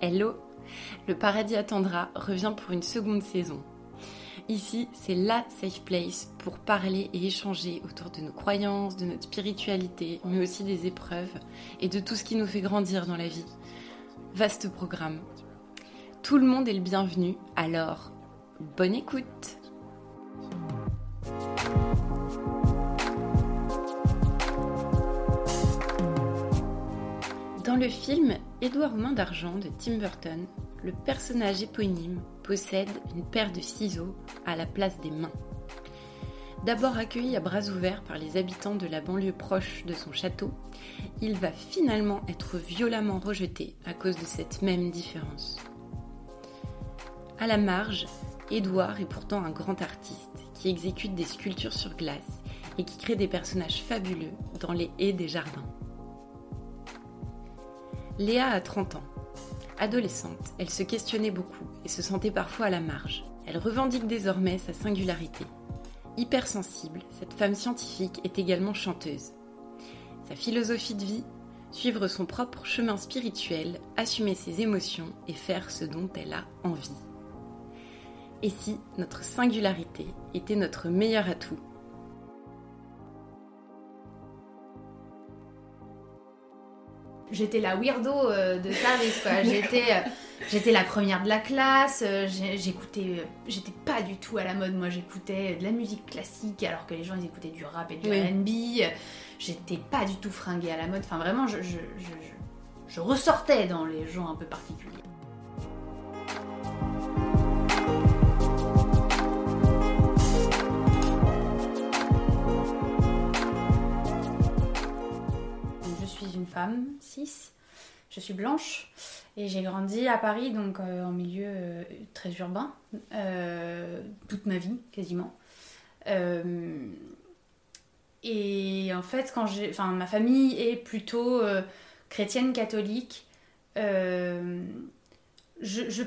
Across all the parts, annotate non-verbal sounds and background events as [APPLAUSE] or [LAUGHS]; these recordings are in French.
Hello Le Paradis attendra revient pour une seconde saison. Ici, c'est la safe place pour parler et échanger autour de nos croyances, de notre spiritualité, mais aussi des épreuves et de tout ce qui nous fait grandir dans la vie. Vaste programme. Tout le monde est le bienvenu, alors bonne écoute Dans le film Édouard aux mains d'argent de Tim Burton, le personnage éponyme possède une paire de ciseaux à la place des mains. D'abord accueilli à bras ouverts par les habitants de la banlieue proche de son château, il va finalement être violemment rejeté à cause de cette même différence. À la marge, Édouard est pourtant un grand artiste qui exécute des sculptures sur glace et qui crée des personnages fabuleux dans les haies des jardins. Léa a 30 ans. Adolescente, elle se questionnait beaucoup et se sentait parfois à la marge. Elle revendique désormais sa singularité. Hypersensible, cette femme scientifique est également chanteuse. Sa philosophie de vie Suivre son propre chemin spirituel, assumer ses émotions et faire ce dont elle a envie. Et si notre singularité était notre meilleur atout? J'étais la weirdo euh, de quoi. [LAUGHS] J'étais euh, j'étais la première de la classe, euh, j'écoutais j'étais pas du tout à la mode moi, j'écoutais de la musique classique alors que les gens ils écoutaient du rap et du R&B. J'étais pas du tout fringuée à la mode. Enfin vraiment je, je, je ressortais dans les gens un peu particuliers. Femme, 6. Je suis blanche et j'ai grandi à Paris, donc euh, en milieu euh, très urbain, euh, toute ma vie quasiment. et en fait, quand j'ai, enfin, ma famille est plutôt chrétienne catholique. je, je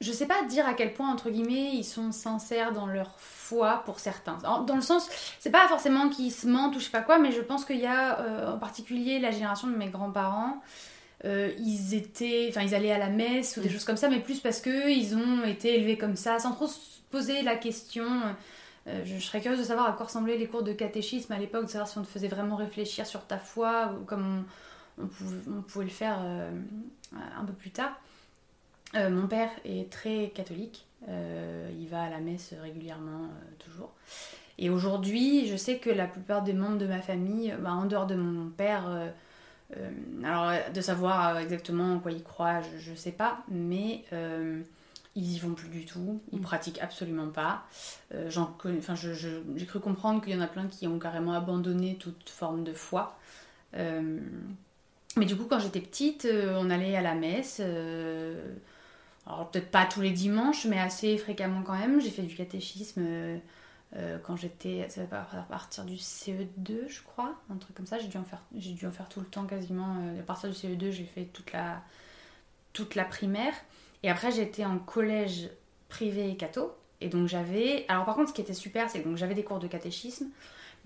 je sais pas dire à quel point, entre guillemets, ils sont sincères dans leur foi pour certains. Dans le sens, c'est pas forcément qu'ils se mentent ou je sais pas quoi, mais je pense qu'il y a euh, en particulier la génération de mes grands-parents. Euh, ils étaient, enfin, ils allaient à la messe ou des mm. choses comme ça, mais plus parce que ils ont été élevés comme ça, sans trop se poser la question. Euh, je, serais curieuse de savoir à quoi ressemblaient les cours de catéchisme à l'époque, de savoir si on te faisait vraiment réfléchir sur ta foi, ou comme on, pouvait, on pouvait, le faire un peu plus tard. Euh, mon père est très catholique. Euh, il va à la messe régulièrement, euh, toujours. Et aujourd'hui, je sais que la plupart des membres de ma famille, bah, en dehors de mon père, alors de savoir exactement en quoi il croit, je ne sais pas, mais ils y vont plus du tout, ils mm. pratiquent absolument pas. j'ai cru comprendre qu'il y en a plein qui ont carrément abandonné toute forme de foi. mais du coup, quand j'étais petite, on allait à la messe alors peut-être pas tous les dimanches, mais assez fréquemment quand même. J'ai fait du catéchisme euh, euh, quand j'étais, ça va à partir du CE2, je crois, un truc comme ça. J'ai dû en faire, tout le temps quasiment. Euh, à partir du CE2, j'ai fait toute la, toute la primaire. Et après, j'étais en collège privé et catho. Et donc j'avais. Alors par contre, ce qui était super, c'est que j'avais des cours de catéchisme.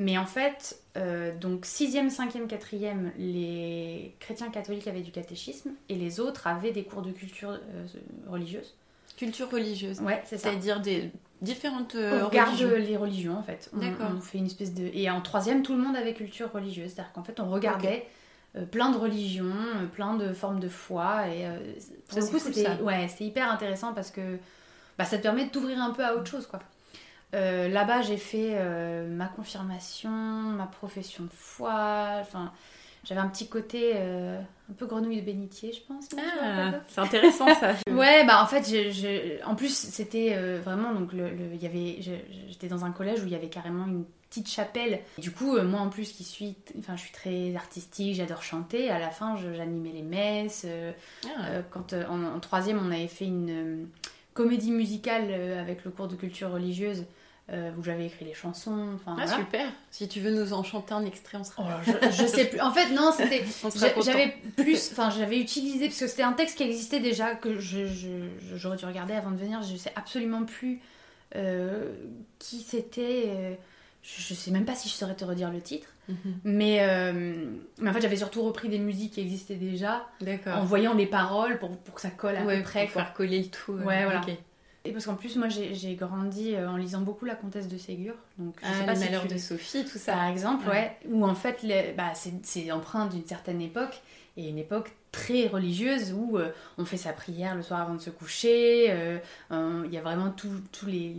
Mais en fait, euh, donc 6e, 5e, 4e, les chrétiens catholiques avaient du catéchisme et les autres avaient des cours de culture euh, religieuse. Culture religieuse Ouais, c'est ça. C'est-à-dire des différentes euh, on regarde les religions en fait. D'accord. On, fait une espèce de. Et en troisième, tout le monde avait culture religieuse. C'est-à-dire qu'en fait, on regardait. plein de religions, plein de formes de foi et pour le coup c'était ouais, hyper intéressant parce que bah, ça te permet de t'ouvrir un peu à autre chose quoi. Euh, là-bas, j'ai fait euh, ma confirmation, ma profession de foi. Enfin, j'avais un petit côté euh, un peu grenouille de bénitier, je pense. Ah, c'est intéressant ça. [LAUGHS] ouais, bah en fait, en plus, c'était vraiment donc le, y avait, j'étais dans un collège où il y avait carrément une petite chapelle. Du coup, moi en plus qui suis, enfin, je suis très artistique, j'adore chanter. À la fin, j'animais les messes. Ah. quand en, troisième, on avait fait une comédie musicale avec le cours de culture religieuse euh, où j'avais écrit les chansons. Enfin, ah, super. Si tu veux nous en chanter un extrait, on sera. Oh, je, sais plus. En fait, non, c'était. [LAUGHS] j'avais plus. Enfin, j'avais utilisé. Parce que c'était un texte qui existait déjà, que j'aurais dû regarder avant de venir. Je sais absolument plus euh, qui c'était. Euh, je, sais même pas si je saurais te redire le titre. Mhm. Mais, euh, mais en fait, j'avais surtout repris des musiques qui existaient déjà. En voyant les paroles pour, pour que ça colle à peu près. Pour faire coller le tout. Ouais, voilà. Et parce qu'en plus, moi, j'ai grandi euh, en lisant beaucoup La Comtesse de Ségur. Donc, je ah, sais pas de Sophie, tout ça. Par exemple, ouais. Où en fait, bah, c'est empreint d'une certaine époque. Et une époque très religieuse où euh, on fait sa prière le soir avant de se coucher. Euh, il y a vraiment tous les,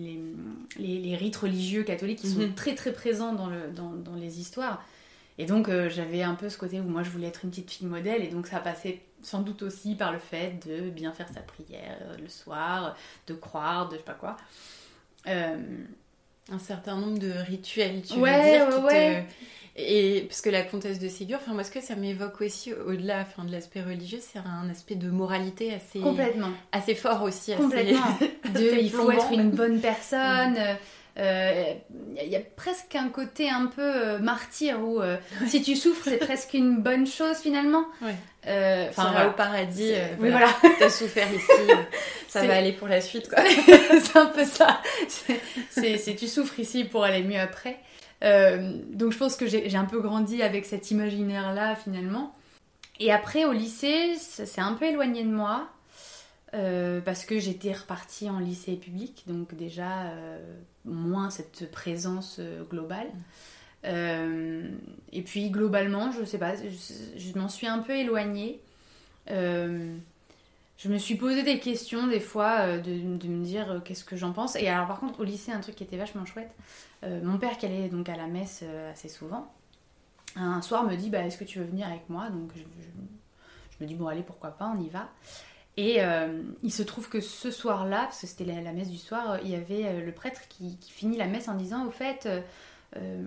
les, les, rites religieux catholiques qui sont mhm. très très présents dans, le, dans, dans les histoires. Et donc j'avais un peu ce côté où moi je voulais être une petite fille modèle et donc ça passait sans doute aussi par le fait de bien faire sa prière le soir, de croire, de je sais pas quoi. Euh, un certain nombre de rituels, tu veux dire, ouais. Et parce que la comtesse de Ségur, enfin moi ce que ça m'évoque aussi au-delà enfin, de l'aspect religieux, c'est un aspect de moralité assez complètement assez fort aussi. Complètement. [LAUGHS] de il faut être une bonne personne. Il euh, y a presque un côté un peu euh, martyr où euh, si tu souffres, c'est presque une bonne chose finalement. enfin, au paradis, voilà. t'as souffert ici, [LAUGHS] ça va aller pour la suite. [LAUGHS] c'est un peu ça. C'est tu souffres ici pour aller mieux après. donc je pense que j'ai un peu grandi avec cet imaginaire-là finalement. Et après au lycée, ça s'est un peu éloigné de moi. Parce que j'étais repartie en lycée public, donc déjà moins cette présence euh, globale. Euh, et puis globalement, je sais pas, je, m'en suis un peu éloignée. Euh, je me suis posé des questions des fois de, me dire qu'est-ce que j'en pense. Et alors par contre au lycée, un truc qui était vachement chouette, mon père qui allait donc à la messe assez souvent, un soir me dit bah, est-ce que tu veux venir avec moi? Donc je, me dis bon allez pourquoi pas, on y va. Et euh, il se trouve que ce soir-là, parce que c'était la, messe du soir, il y avait euh, le prêtre qui, finit la messe en disant au fait, euh,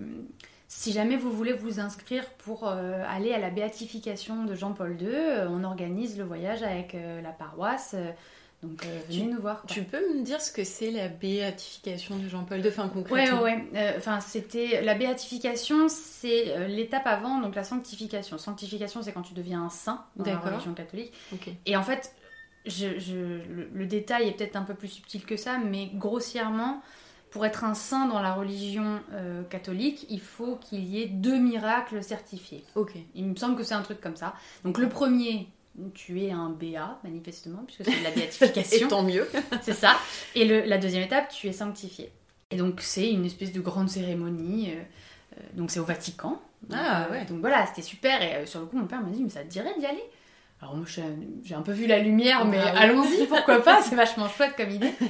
si jamais vous voulez vous inscrire pour aller à la béatification de Jean-Paul II, on organise le voyage avec la paroisse. donc venez nous voir. Tu peux me dire ce que c'est la béatification de Jean-Paul II, enfin concrètement Ouais, ouais. Enfin, c'était la béatification, c'est l'étape avant, donc la sanctification. Sanctification, c'est quand tu deviens un saint dans la religion catholique. Et en fait, je, le, détail est peut-être un peu plus subtil que ça, mais grossièrement, pour être un saint dans la religion euh, catholique, il faut qu'il y ait deux miracles certifiés. Ok. Il me semble que c'est un truc comme ça. Donc le premier, tu es un BA, manifestement, puisque c'est de la béatification. [LAUGHS] Et tant mieux. [LAUGHS] c'est ça. Et le, la deuxième étape, tu es sanctifié. Et donc c'est une espèce de grande cérémonie. Euh, euh, donc c'est au Vatican. ah ouais. Donc voilà, c'était super. Et sur le coup, mon père m'a dit, mais ça te dirait d'y aller? Alors moi j'ai un peu vu la lumière, mais ah allons-y, pourquoi pas, c'est vachement chouette comme idée. [LAUGHS]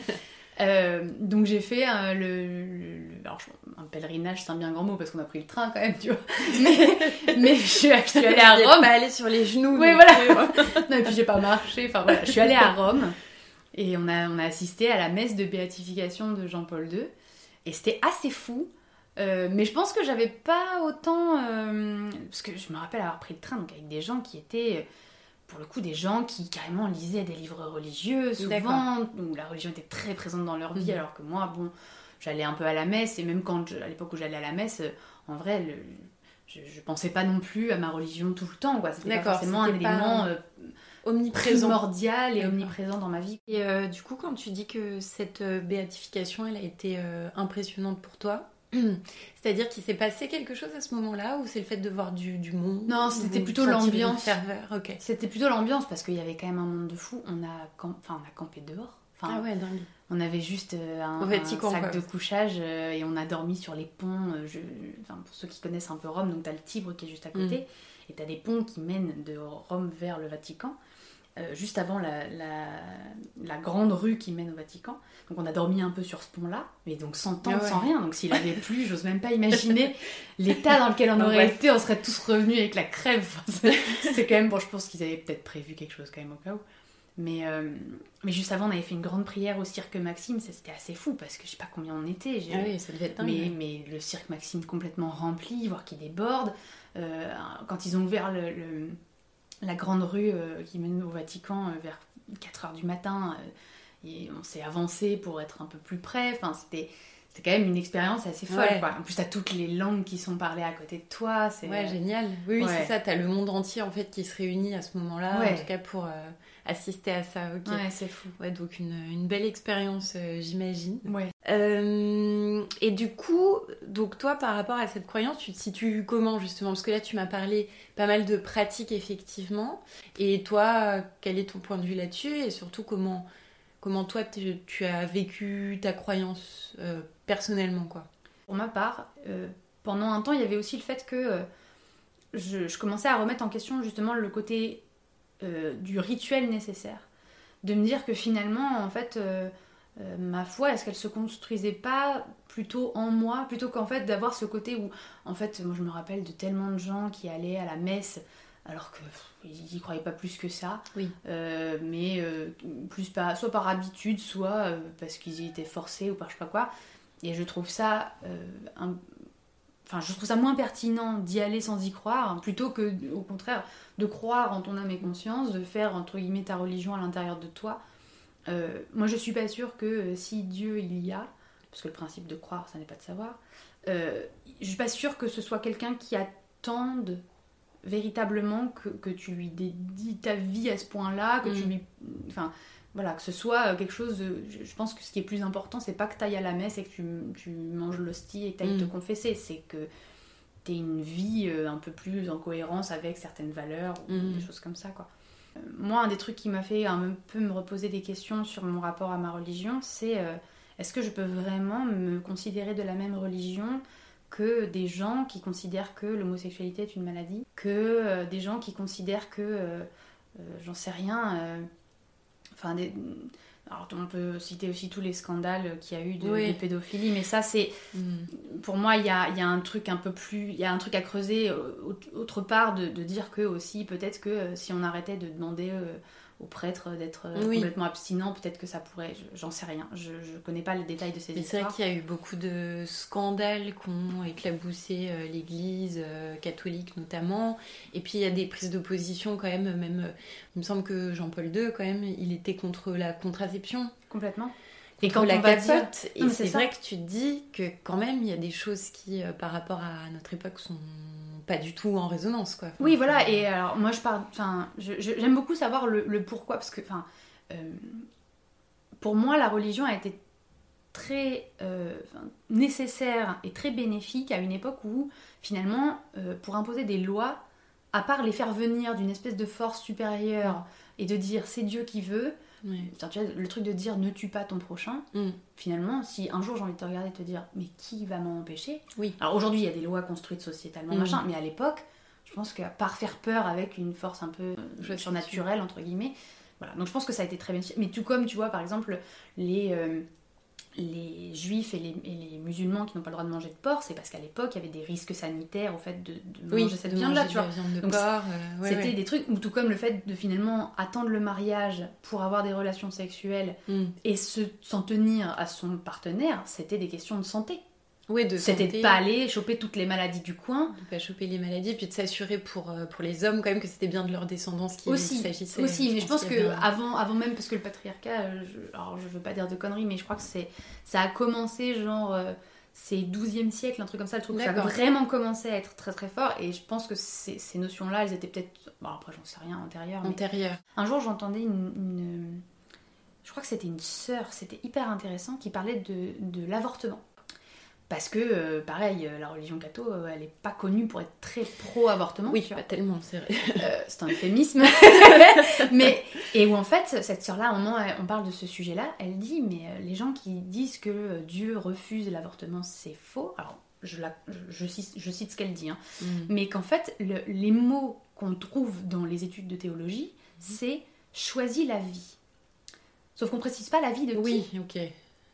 Euh, donc j'ai fait un, le, alors, un pèlerinage, c'est un bien grand mot parce qu'on a pris le train quand même, tu vois. [LAUGHS] Mais, mais je, suis, allée à Rome. Pas aller sur les genoux. Oui, voilà. [LAUGHS] non, et puis j'ai pas marché. Enfin voilà, je suis allée à Rome et on a, on a assisté à la messe de béatification de Jean-Paul II. Et c'était assez fou. Euh, mais je pense que j'avais pas autant. Euh, parce que je me rappelle avoir pris le train donc avec des gens qui étaient pour le coup des gens qui carrément lisaient des livres religieux souvent, où la religion était très présente dans leur vie, mhm. alors que moi, bon, j'allais un peu à la messe, et même quand à l'époque où j'allais à la messe, euh, en vrai, je, je, pensais pas non plus à ma religion tout le temps, quoi. C'était pas forcément un élément euh, omniprésent. primordial et omniprésent dans ma vie. Et euh, du coup, quand tu dis que cette béatification, elle a été impressionnante pour toi, [CLEARS THROAT] C'est-à-dire qu'il s'est passé quelque chose à ce moment-là ou c'est le fait de voir du, monde Non, c'était plutôt l'ambiance. C'était plutôt l'ambiance parce qu'il y avait quand même un monde de fou. On a, enfin, on a campé dehors. ah ouais, On avait juste euh, un, sac de couchage euh, et on a dormi sur les ponts. Euh, je, enfin, pour ceux qui connaissent un peu Rome, donc t'as le Tibre qui est juste à côté mm. et t'as des ponts qui mènent de Rome vers le Vatican. Euh, juste avant la, la, grande rue qui mène au Vatican. Donc on a dormi un peu sur ce pont-là, mais donc sans tente, ah sans rien. Donc s'il avait plu, j'ose même pas imaginer [LAUGHS] l'état dans lequel on aurait été. On serait tous revenus avec la crève. c'est quand même bon. Je pense qu'ils avaient peut-être prévu quelque chose quand même au cas où. Mais, euh, mais juste avant, on avait fait une grande prière au cirque Maxime. C'était assez fou parce que je sais pas combien on était. Ah oui, ça devait être mais, mais, le cirque Maxime complètement rempli, voire qui déborde. Euh, quand ils ont ouvert le la grande rue euh, qui mène au Vatican euh, vers 4 heures du matin. Euh, et on s'est avancé pour être un peu plus près. Enfin, c'était quand même une expérience assez folle. En plus, t'as toutes les langues qui sont parlées à côté de toi. C'est ouais, génial. Oui, oui c'est ça. T'as le monde entier en fait qui se réunit à ce moment-là, en tout cas pour assister à ça. Ouais, c'est fou. Ouais, donc une, une belle expérience, j'imagine. Ouais. Euh, et du coup, donc toi, par rapport à cette croyance, tu te situes comment justement? Parce que là, tu m'as parlé pas mal de pratiques, effectivement. Et toi, quel est ton point de vue là-dessus? Et surtout, comment, comment toi, tu as vécu ta croyance euh, personnellement quoi? Pour ma part, euh, pendant un temps, il y avait aussi le fait que je, je, commençais à remettre en question justement le côté du rituel nécessaire. De me dire que finalement, en fait euh, ma foi, est-ce qu'elle se construisait pas plutôt en moi, plutôt qu'en fait d'avoir ce côté où, en fait, moi je me rappelle de tellement de gens qui allaient à la messe alors qu'ils n'y croyaient pas plus que ça, oui. Euh, mais euh, plus pas, soit par habitude, soit parce qu'ils y étaient forcés ou par je sais pas quoi. Et je trouve ça enfin je trouve ça moins pertinent d'y aller sans y croire plutôt que au contraire de croire en ton âme et conscience de faire entre guillemets ta religion à l'intérieur de toi euh, moi, je suis pas sûre que euh, si Dieu il y a, parce que le principe de croire, ça n'est pas de savoir, euh, je suis pas sûre que ce soit quelqu'un qui attende véritablement que, que, tu lui dédies ta vie à ce point-là, que tu mm. lui. Enfin, voilà, que ce soit quelque chose de. Je pense que ce qui est plus important, c'est pas que tu ailles à la messe et que tu, tu manges l'hostie et que tu ailles te mm. confesser, c'est que tu aies une vie un peu plus en cohérence avec certaines valeurs ou mm. des choses comme ça, quoi moi, un des trucs qui m'a fait un peu me reposer des questions sur mon rapport à ma religion, c'est euh, est-ce que je peux vraiment me considérer de la même religion que des gens qui considèrent que l'homosexualité est une maladie, que euh, des gens qui considèrent que, euh, j'en sais rien, enfin des, alors on peut citer aussi tous les scandales qu'il y a eu de, pédophilie, mais ça c'est mm. pour moi il y a, un truc un peu plus, il y a un truc à creuser autre part de, dire que aussi peut-être que euh, si on arrêtait de demander euh, aux prêtres d'être euh, complètement abstinents. Peut-être que ça pourrait, j'en sais rien. Je, je connais pas les détails de ces Mais histoires. C'est vrai qu'il y a eu beaucoup de scandales qui ont éclaboussé euh, l'Église euh, catholique notamment. Et puis il y a des prises de position quand même. Même, il me semble que Jean-Paul II quand même, il était contre la contraception. Complètement. Et quand la on va dire... et c'est vrai que tu te dis que quand même il y a des choses qui, par rapport à notre époque, sont pas du tout en résonance quoi. oui voilà et alors moi je parle enfin j'aime beaucoup savoir le, pourquoi parce que enfin euh, pour moi la religion a été très euh, nécessaire et très bénéfique à une époque où finalement euh, pour imposer des lois à part les faire venir d'une espèce de force supérieure et de dire c'est Dieu qui veut le truc de dire ne tue pas ton prochain, mm. finalement, si un jour j'ai envie de te regarder et te dire mais qui va m'en empêcher Oui. Alors aujourd'hui, il y a des lois construites sociétalement, mm. machin, mais à l'époque, je pense qu'à part faire peur avec une force un peu euh, surnaturelle, entre guillemets, voilà. Donc je pense que ça a été très bien. Mais tout comme, tu vois, par exemple, les. Euh, les juifs et les, musulmans qui n'ont pas le droit de manger de porc, c'est parce qu'à l'époque, il y avait des risques sanitaires au fait de, manger cette viande-là, tu vois. Euh, c'était des trucs, ou tout comme le fait de finalement attendre le mariage pour avoir des relations sexuelles mm. et s'en tenir à son partenaire, c'était des questions de santé. Oui, de C'était de pas aller choper toutes les maladies du coin. De pas choper les maladies, puis de s'assurer pour, euh, pour les hommes quand même que c'était bien de leur descendance qui s'agissait. Aussi, mais je pense que avant, avant même, parce que le patriarcat, euh, je, alors je veux pas dire de conneries, mais je crois que c'est ça a commencé genre... Euh, c'est 12e siècle, un truc comme ça, le truc ça a vraiment commencé à être très très fort. Et je pense que ces, ces notions-là, elles étaient peut-être, bon après j'en sais rien, antérieures. Antérieures. Un jour j'entendais une, une, Je crois que c'était une sœur, c'était hyper intéressant, qui parlait de, de l'avortement. Parce que, euh, pareil, euh, la religion catho, euh, elle n'est pas connue pour être très pro-avortement. Oui, pas tellement, c'est vrai. c'est un euphémisme. [LAUGHS] mais, et où en fait, cette sœur-là, au moment on parle de ce sujet-là, elle dit, mais les gens qui disent que Dieu refuse l'avortement, c'est faux. Alors, je, la, je, je, cite, ce qu'elle dit, hein. mm. mais qu'en fait, les mots qu'on trouve dans les études de théologie, mm. c'est choisis la vie. Sauf qu'on précise pas la vie de qui. Oui, ok.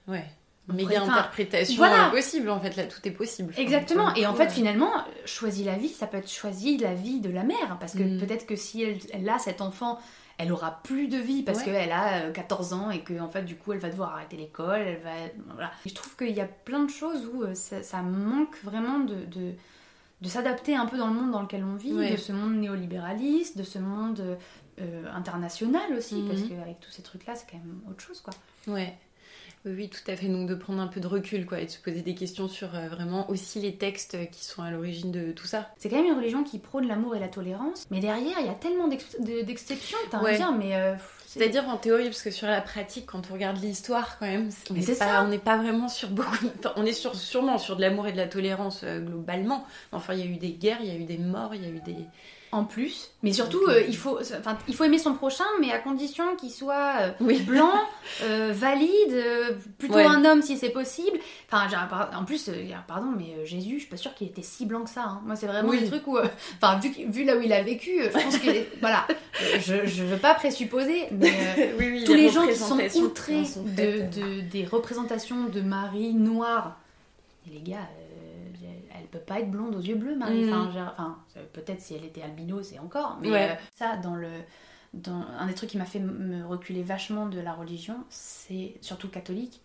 Ouais. Mais il y a interprétation voilà. possible en fait, là tout est possible. Exactement, et en fait finalement, choisir la vie, ça peut être choisir la vie de la mère, parce que mm. peut-être que si elle, a cet enfant, elle aura plus de vie parce qu'elle a 14 euh, ans et que en fait du coup elle va devoir arrêter l'école, elle va... Voilà. je trouve qu'il y a plein de choses où euh, ça, manque vraiment de, de, s'adapter un peu dans le monde dans lequel on vit, de ce monde néolibéraliste, de ce monde euh, international aussi, parce mm-hmm. qu'avec tous ces trucs-là c'est quand même autre chose quoi. Ouais. Oui, tout à fait. Donc de prendre un peu de recul, quoi, et de se poser des questions sur euh, vraiment aussi les textes qui sont à l'origine de tout ça. C'est quand même une religion qui prône l'amour et la tolérance, mais derrière, il y a tellement d'ex- de- d'exceptions, t'as Ouais. à dire, mais... euh, c'est- C'est-à-dire en théorie, parce que sur la pratique, quand on regarde l'histoire, quand même, on n'est c'est pas- vraiment sur beaucoup. enfin, on est sur, sûrement sur de l'amour et de la tolérance euh, globalement. Enfin, il y a eu des guerres, il y a eu des morts, il y a eu des. En plus, mais surtout, euh, il, faut, enfin, il faut aimer son prochain, mais à condition qu'il soit euh, Oui. blanc, [LAUGHS] euh, valide, plutôt Ouais. un homme si c'est possible. Enfin, en plus, pardon, mais Jésus, je suis pas sûre qu'il était si blanc que ça. hein. Moi, c'est vraiment Oui. des trucs où, enfin, vu, là où il a vécu, je pense que, [LAUGHS] voilà, je, je veux pas présupposer, mais oui, tous les gens qui sont outrés de, de- des représentations de Marie noire. Et les gars, peut pas être blonde aux yeux bleus, Marie. Mhm. Enfin, euh, peut-être si elle était albino, c'est encore. Mais Ouais. euh, ça, dans le, dans un des trucs qui m'a fait me reculer vachement de la religion, c'est surtout catholique,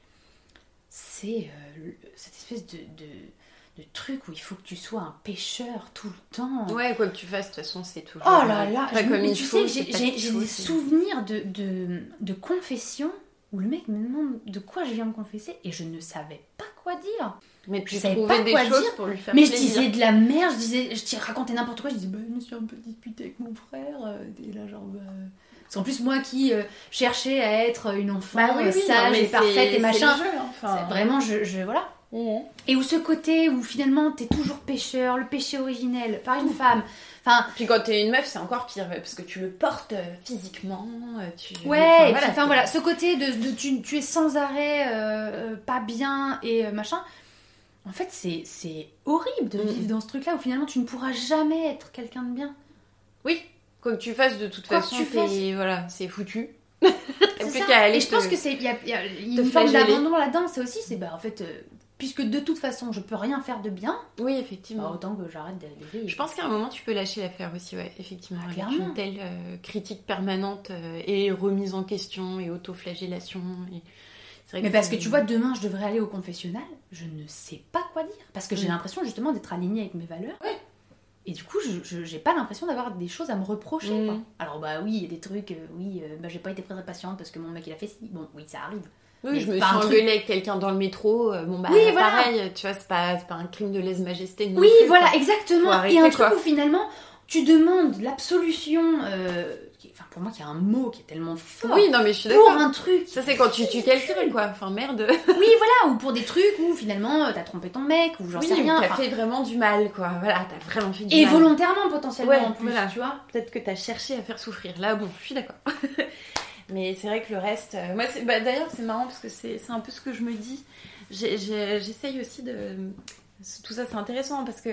c'est euh, cette espèce de, de, de truc où il faut que tu sois un pécheur tout le temps. Ouais, quoi que tu fasses, de toute façon, c'est toujours. Oh là là, pas je comme tu sais, j'ai- des souvenirs de, de, de confession où le mec me demande de quoi je viens me confesser et je ne savais pas quoi dire. Mais tu je savais pas des quoi choses dire, pour lui faire Mais je disais de la merde, je disais, je racontais n'importe quoi, je disais, bah, je me suis un peu disputée avec mon frère, euh, et là, genre, bah... Parce qu'en plus, moi qui euh, cherchais à être une enfant Bah oui, euh, oui, sage et parfaite et machin, jeu, hein, enfin. vraiment, je, je- voilà. Mhm. Et où ce côté où finalement t'es toujours pécheur, le péché originel, par une femme, enfin, Puis quand t'es une meuf, c'est encore pire, parce que tu le portes physiquement. Tu... Ouais, Enfin, et puis, enfin c'est- voilà, ce côté de, de tu, tu es sans arrêt euh, pas bien et machin. En fait, c'est c'est horrible de vivre dans ce truc-là où finalement tu ne pourras jamais être quelqu'un de bien. Oui, quoi que tu fasses, de toute Quoi façon, t'es- voilà, c'est foutu. [LAUGHS] C'est ça. Et je pense que c'est il y a, y a une forme d'abandon là-dedans. C'est aussi c'est bah en fait euh, puisque de toute façon je peux rien faire de bien, Oui, bah, effectivement. autant que j'arrête de, de vivre. Je pense qu'à un moment, tu peux lâcher l'affaire aussi, ouais, effectivement. Ah, avec une telle euh, critique permanente euh, et remise en question et autoflagellation. Et... c'est Mais parce que c'est- tu vois, demain je devrais aller au confessionnal, je ne sais pas quoi dire. Parce que j'ai Mm. l'impression justement d'être alignée avec mes valeurs. Et du coup, je j'ai pas l'impression d'avoir des choses à me reprocher. Mm. quoi. Alors, bah oui, il y a des trucs, euh, oui, euh, bah, j'ai pas été très patiente parce que mon mec il a fait ci. Bon, oui, ça arrive. Oui, Mais je me suis engueulée avec quelqu'un dans le métro. euh, bon, bah, Oui, voilà. pareil, tu vois, c'est pas, un crime de lèse-majesté. oui, plus, voilà, quoi. exactement. Arrêter, Et un truc où finalement, tu demandes l'absolution, euh, pour moi, qui est un mot qui est tellement fort. Oui, non, mais je suis pour d'accord. un truc. Ça, c'est quand tu tues quelqu'un, quoi. Enfin, merde. [LAUGHS] Oui, voilà, ou pour des trucs où finalement t'as trompé ton mec, ou j'en Oui, sais rien. t'as enfin, fait vraiment du mal, quoi. Voilà, t'as vraiment fait du Et mal. volontairement potentiellement Ouais, en plus, voilà. tu vois. Peut-être que t'as cherché à faire souffrir. Là, bon, je suis d'accord. [LAUGHS] Mais c'est vrai que le reste. euh, moi, c'est- bah, d'ailleurs, c'est marrant parce que c'est un peu ce que je me dis. J'essaye aussi de. Tout ça, c'est intéressant parce que.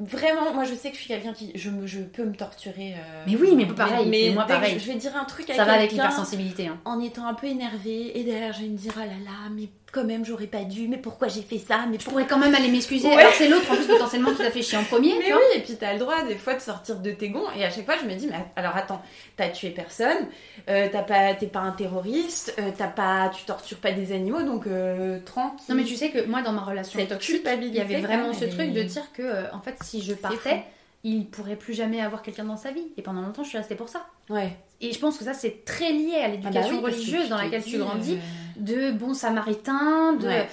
Vraiment, moi je sais que je suis quelqu'un qui. Je, me, je peux me torturer. euh, Mais oui, mais pareil, Mais, mais moi, pareil. Je, je vais dire un truc à Ça va avec l'hypersensibilité. Hein. en étant un peu énervée et derrière je vais me dire oh là là, mais quand même j'aurais pas dû, mais pourquoi j'ai fait ça, mais Je pourrais quand même aller m'excuser. Ouais. Alors c'est l'autre en plus potentiellement qui t'a fait chier en premier. Mais tu oui, et puis t'as le droit des fois de sortir de tes gonds. Et à chaque fois, je me dis, mais alors attends, t'as tué personne, euh, t'as pas, t'es pas un terroriste, euh, t'as pas, tu tortures pas des animaux, donc euh, tranquille. Non mais tu sais que moi dans ma relation Cette toxique, il y avait vraiment ce truc de dire que euh, en fait si je partais, il pourrait plus jamais avoir quelqu'un dans sa vie. Et pendant longtemps je suis restée pour ça. Ouais. Et je pense que ça c'est très lié à Ah bah l'éducation oui, parce que religieuse dans laquelle tu grandis. euh, de bons samaritains, de... Ouais.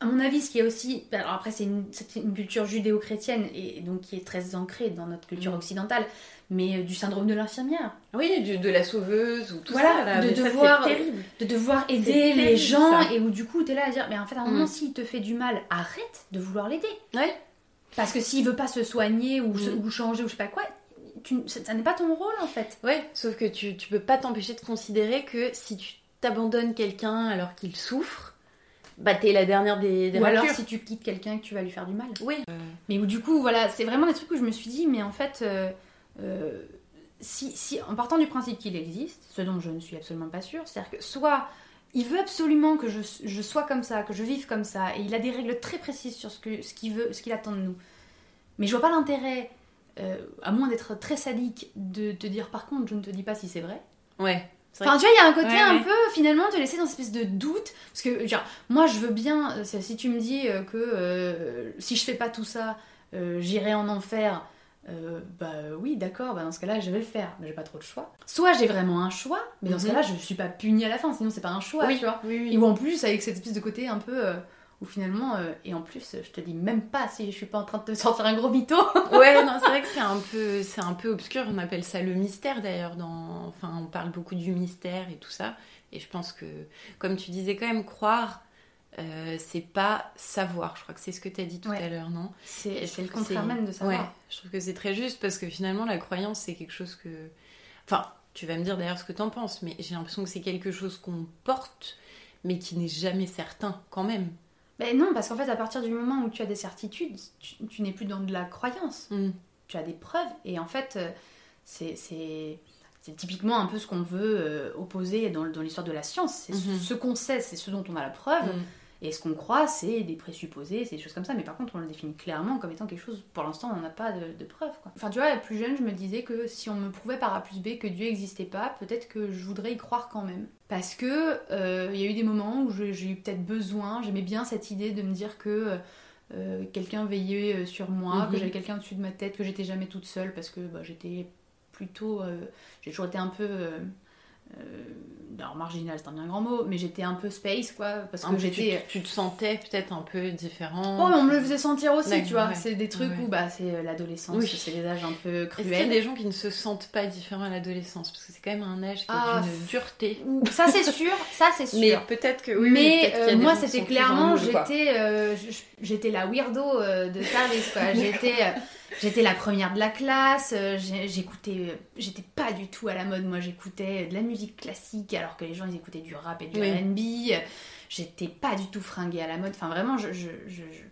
À mon avis, ce qui est aussi... Alors après, c'est une, culture judéo-chrétienne et donc qui est très ancrée dans notre culture Mm. occidentale, mais euh, du syndrome de l'infirmière. Oui, du- de la sauveuse ou tout Voilà, ça. là, de ça, devoir-. De aider terrible, les gens ça. et où du coup, t'es là à dire, mais en fait, à un Mm. moment, s'il te fait du mal, arrête de vouloir l'aider. Ouais. Parce que s'il veut pas se soigner ou, se- Mm. ou changer ou je sais pas quoi, tu- ça, ça n'est pas ton rôle en fait. Ouais, sauf que tu, tu peux pas t'empêcher de considérer que si tu t'abandonnes quelqu'un alors qu'il souffre, bah t'es la dernière des, des ou alors si tu quittes quelqu'un que tu vas lui faire du mal. Oui. Mais où du coup, voilà, c'est vraiment des trucs où je me suis dit, mais en fait, euh, euh, si, si, en partant du principe qu'il existe, ce dont je ne suis absolument pas sûre, c'est-à-dire que soit il veut absolument que je, je sois comme ça, que je vive comme ça, et il a des règles très précises sur ce qu'il veut, ce qu'il attend de nous. Mais je vois pas l'intérêt, euh, à moins d'être très sadique, de te dire par contre, je ne te dis pas si c'est vrai. Ouais. Enfin, tu vois, il y a un côté Ouais, un ouais. peu, finalement, te laisser dans une espèce de doute. Parce que, genre, moi, je veux bien, euh, si tu me dis euh, que euh, si je fais pas tout ça, euh, j'irai en enfer, euh, bah oui, d'accord, bah dans ce cas-là, je vais le faire, mais j'ai pas trop de choix. Soit j'ai vraiment un choix, mais dans ce Mhm. cas-là, je suis pas punie à la fin, sinon c'est pas un choix, oui, tu vois. oui, oui. Et ou en plus, avec cette espèce de côté un peu. Où finalement, euh, et en plus, je te dis même pas si je suis pas en train de te sortir un gros mytho. [LAUGHS] Ouais, non, c'est vrai que c'est un peu, c'est un peu obscur. On appelle ça le mystère d'ailleurs. Dans, enfin, on parle beaucoup du mystère et tout ça. Et je pense que, comme tu disais, quand même croire, euh, c'est pas savoir. Je crois que c'est ce que tu as dit tout Ouais. à l'heure, non? C'est le contraire même de savoir. Ouais, je trouve que c'est très juste parce que finalement, la croyance, c'est quelque chose que. Enfin, tu vas me dire d'ailleurs ce que t'en penses, mais j'ai l'impression que c'est quelque chose qu'on porte, mais qui n'est jamais certain quand même. Ben non, parce qu'en fait, à partir du moment où tu as des certitudes, tu, tu n'es plus dans de la croyance. Mm. Tu as des preuves. Et en fait, euh, c'est c'est- c'est typiquement un peu ce qu'on veut euh, opposer dans, dans l'histoire de la science. C'est ce- Mhm. ce qu'on sait, c'est ce dont on a la preuve. Mm. Et ce qu'on croit, c'est des présupposés, c'est des choses comme ça. Mais par contre, on le définit clairement comme étant quelque chose, pour l'instant, on n'a pas de, de preuves. Quoi. Enfin, tu vois, plus jeune, je me disais que si on me prouvait par A plus B que Dieu n'existait pas, peut-être que je voudrais y croire quand même. Parce que euh, il y a eu des moments où j'ai eu peut-être besoin, j'aimais bien cette idée de me dire que euh, quelqu'un veillait euh, sur moi, Mhm. que j'avais quelqu'un au-dessus de ma tête, que j'étais jamais toute seule, parce que bah, j'étais plutôt. euh, j'ai toujours été un peu. Euh, alors marginal, c'est un bien grand mot, mais j'étais un peu space quoi, parce Un que j'étais. Tu, tu te sentais peut-être un peu différent. Oh, mais on me le faisait sentir aussi, tu vois. ouais. C'est des trucs Ouais. où bah, c'est euh, l'adolescence, Oui. c'est des âges un peu Est-ce qu'il y a cruels. des gens qui ne se sentent pas différents à l'adolescence? Parce que c'est quand même un âge qui Ah, est d'une dureté. Ça c'est sûr, ça c'est [LAUGHS] sûr. Mais peut-être que oui. mais a euh, moi c'était clairement j'étais euh, j'étais la weirdo euh, de service quoi [LAUGHS] j'étais j'étais la première de la classe euh, j'écoutais euh, j'étais pas du tout à la mode moi j'écoutais de la musique classique alors que les gens ils écoutaient du rap et du Oui. R&B euh, j'étais pas du tout fringuée à la mode enfin vraiment je, je, je, je-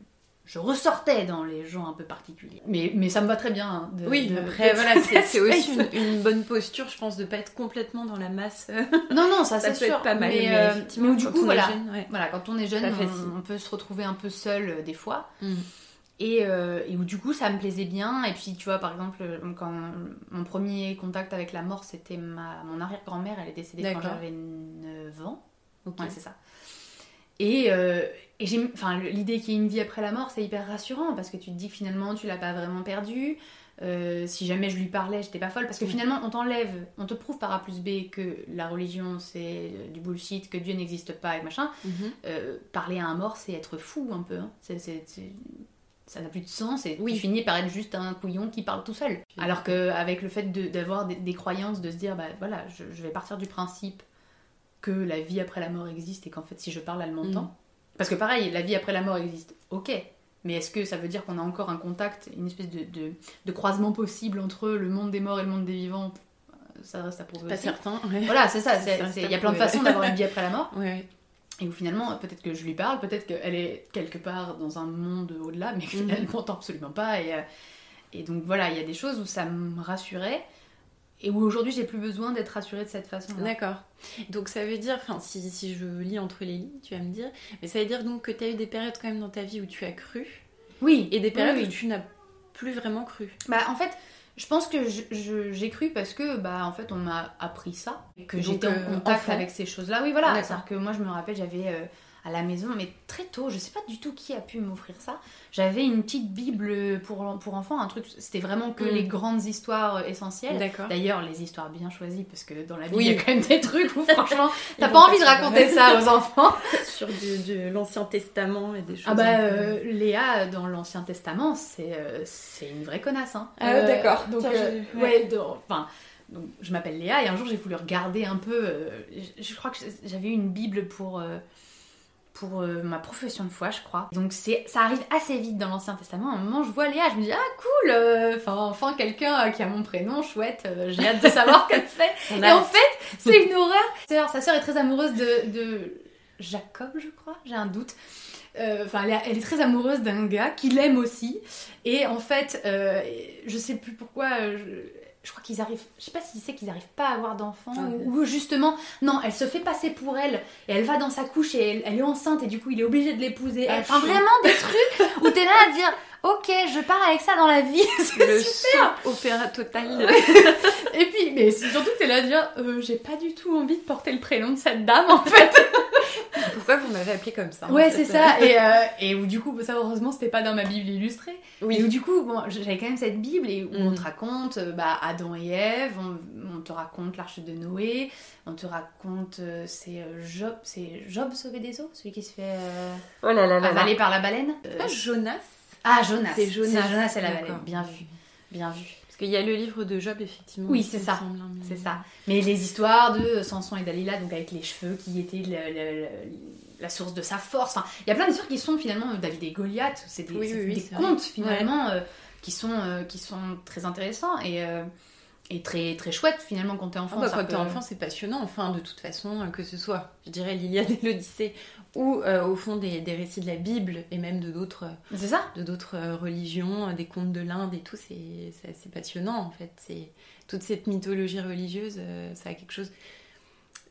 je ressortais dans les gens un peu particuliers mais, mais ça me va très bien hein, de, Oui, de- après, de- voilà, c'est aussi une, une bonne posture, je pense, de pas être complètement dans la masse. [LAUGHS] non non ça, ça c'est sûr être pas mal. mais, euh, du coup voilà jeune, ouais. Voilà, quand on est jeune, on, on peut se retrouver un peu seul euh, des fois. Mm. Et, euh, et où du coup, ça me plaisait bien. Et puis, tu vois, par exemple, euh, quand mon premier contact avec la mort, c'était ma, mon arrière-grand-mère. Elle est décédée quand j'avais 9 ans. Ok. Ouais, c'est ça. Et, euh, et j'ai, enfin, le- l'idée qu'il y ait une vie après la mort, c'est hyper rassurant parce que tu te dis que finalement, tu l'as pas vraiment perdu. Euh, si jamais je lui parlais, j'étais pas folle parce que finalement, on t'enlève, on te prouve par A plus B que la religion c'est du bullshit, que Dieu n'existe pas et machin. Mhm. Parler à un mort, c'est être fou un peu. hein. C'est- Ça n'a plus de sens et Oui. tu finis par être juste un couillon qui parle tout seul. Alors qu'avec le fait de- d'avoir des, des croyances, de se dire, bah voilà, je, je vais partir du principe que la vie après la mort existe et qu'en fait, si je parle, elle m'entend. Mm. Parce que pareil, la vie après la mort existe, ok. Mais est-ce que ça veut dire qu'on a encore un contact, une espèce de, de- de croisement possible entre le monde des morts et le monde des vivants? Ça reste à prouver Pas certain. ouais. Voilà, c'est ça. [LAUGHS] Il y a plein de façons d'avoir une vie après la mort. [LAUGHS] Ouais. Et où finalement, peut-être que je lui parle, peut-être qu'elle est quelque part dans un monde au-delà, mais Mhm. qu'elle ne m'entend absolument pas. Et, euh, et donc voilà, il y a des choses où ça me rassurait. Et où aujourd'hui, j'ai plus besoin d'être rassurée de cette façon-là. D'accord. Donc ça veut dire, enfin si, si je lis entre les lignes, tu vas me dire, mais ça veut dire donc que tu as eu des périodes quand même dans ta vie où tu as cru Oui. et des périodes oui, où tu n'as plus vraiment cru. Bah en fait, je pense que j'ai cru parce que bah en fait on m'a appris ça, que j'étais en euh, contact enfant. avec ces choses-là. Oui voilà, c'est-à-dire que moi je me rappelle j'avais euh, à la maison, mais très tôt, je sais pas du tout qui a pu m'offrir ça. J'avais une petite bible pour pour enfants, un truc, c'était vraiment que Mm. les grandes histoires euh, essentielles. D'accord. D'ailleurs, les histoires bien choisies, parce que dans la vie, Oui. il y a quand même des trucs où [LAUGHS] franchement, t'as pas envie de pas raconter ça aux [LAUGHS] enfants. Sur de l'Ancien Testament et des choses. Ah bah, euh, Léa, dans l'Ancien Testament, c'est euh, c'est une vraie connasse. Hein. Ah d'accord. Donc, je- ouais, enfin, donc, je m'appelle Léa et un jour j'ai voulu regarder un peu. je, je crois que j'avais eu une Bible pour. Pour euh, ma profession de foi, je crois. Donc c'est, ça arrive assez vite dans l'Ancien Testament. À un moment, je vois Léa, je me dis ah cool, euh, enfin enfin quelqu'un euh, qui a mon prénom, chouette. euh, j'ai hâte de savoir qu'elle fait. [LAUGHS] On Et en fait, c'est une horreur. Sa sa sœur est très amoureuse de, de Jacob, je crois, j'ai un doute. Enfin, elle, est- elle est très amoureuse d'un gars qui l'aime aussi. Et en fait, je sais plus pourquoi. Je, je crois qu'ils arrivent. Je sais pas s'il sait qu'ils arrivent pas à avoir d'enfants. Ah, ou, ou justement, non, elle se fait passer pour elle. Et elle va dans sa couche et elle, elle est enceinte. Et du coup, il est obligé de l'épouser. Ah, Enfin, vraiment des trucs où t'es là à dire Ok, je pars avec ça dans la vie. [LAUGHS] C'est le super. opéra total. [LAUGHS] Et puis, mais c'est surtout que t'es là à dire, euh, j'ai pas du tout envie de porter le prénom de cette dame en fait. Pourquoi vous m'avez appelé comme ça Ouais, c'est ça. Et, euh, et où du coup, ça heureusement, c'était pas dans ma Bible illustrée. Oui. Et où du coup, bon, j'avais quand même cette Bible et où on Mm. te raconte euh, bah, Adam et Ève, on, on te raconte l'arche de Noé, on te raconte euh, c'est euh, Job, c'est Job sauvé des eaux, celui qui se fait euh, Oh là là avaler par la baleine. Euh, Pas Jonas? ah, Jonas. C'est Jonas. Jonas et la baleine. Bien vu. Bien vu. Parce qu'il y a le livre de Job, effectivement. Oui, c'est ça. hein, mais- C'est ça. Mais les histoires de Samson et Dalila, donc avec les cheveux qui étaient le- le- le- la source de sa force. Enfin, il y a plein d'histoires qui sont finalement euh, David et Goliath. C'est des, Oui, oui, oui, des c'est contes finalement euh, qui, sont, euh, qui sont très intéressants et, euh, et très, très chouettes finalement quand t'es Ah enfant. bah, Ça quand t'es enfant, c'est passionnant. Enfin, de toute façon, que ce soit, je dirais, l'Iliade et l'Odyssée, ou euh, au fond des, des récits de la Bible et même de d'autres C'est ça de d'autres euh, religions, euh, des contes de l'Inde et tout, c'est passionnant en fait. C'est toute cette mythologie religieuse, ça a quelque chose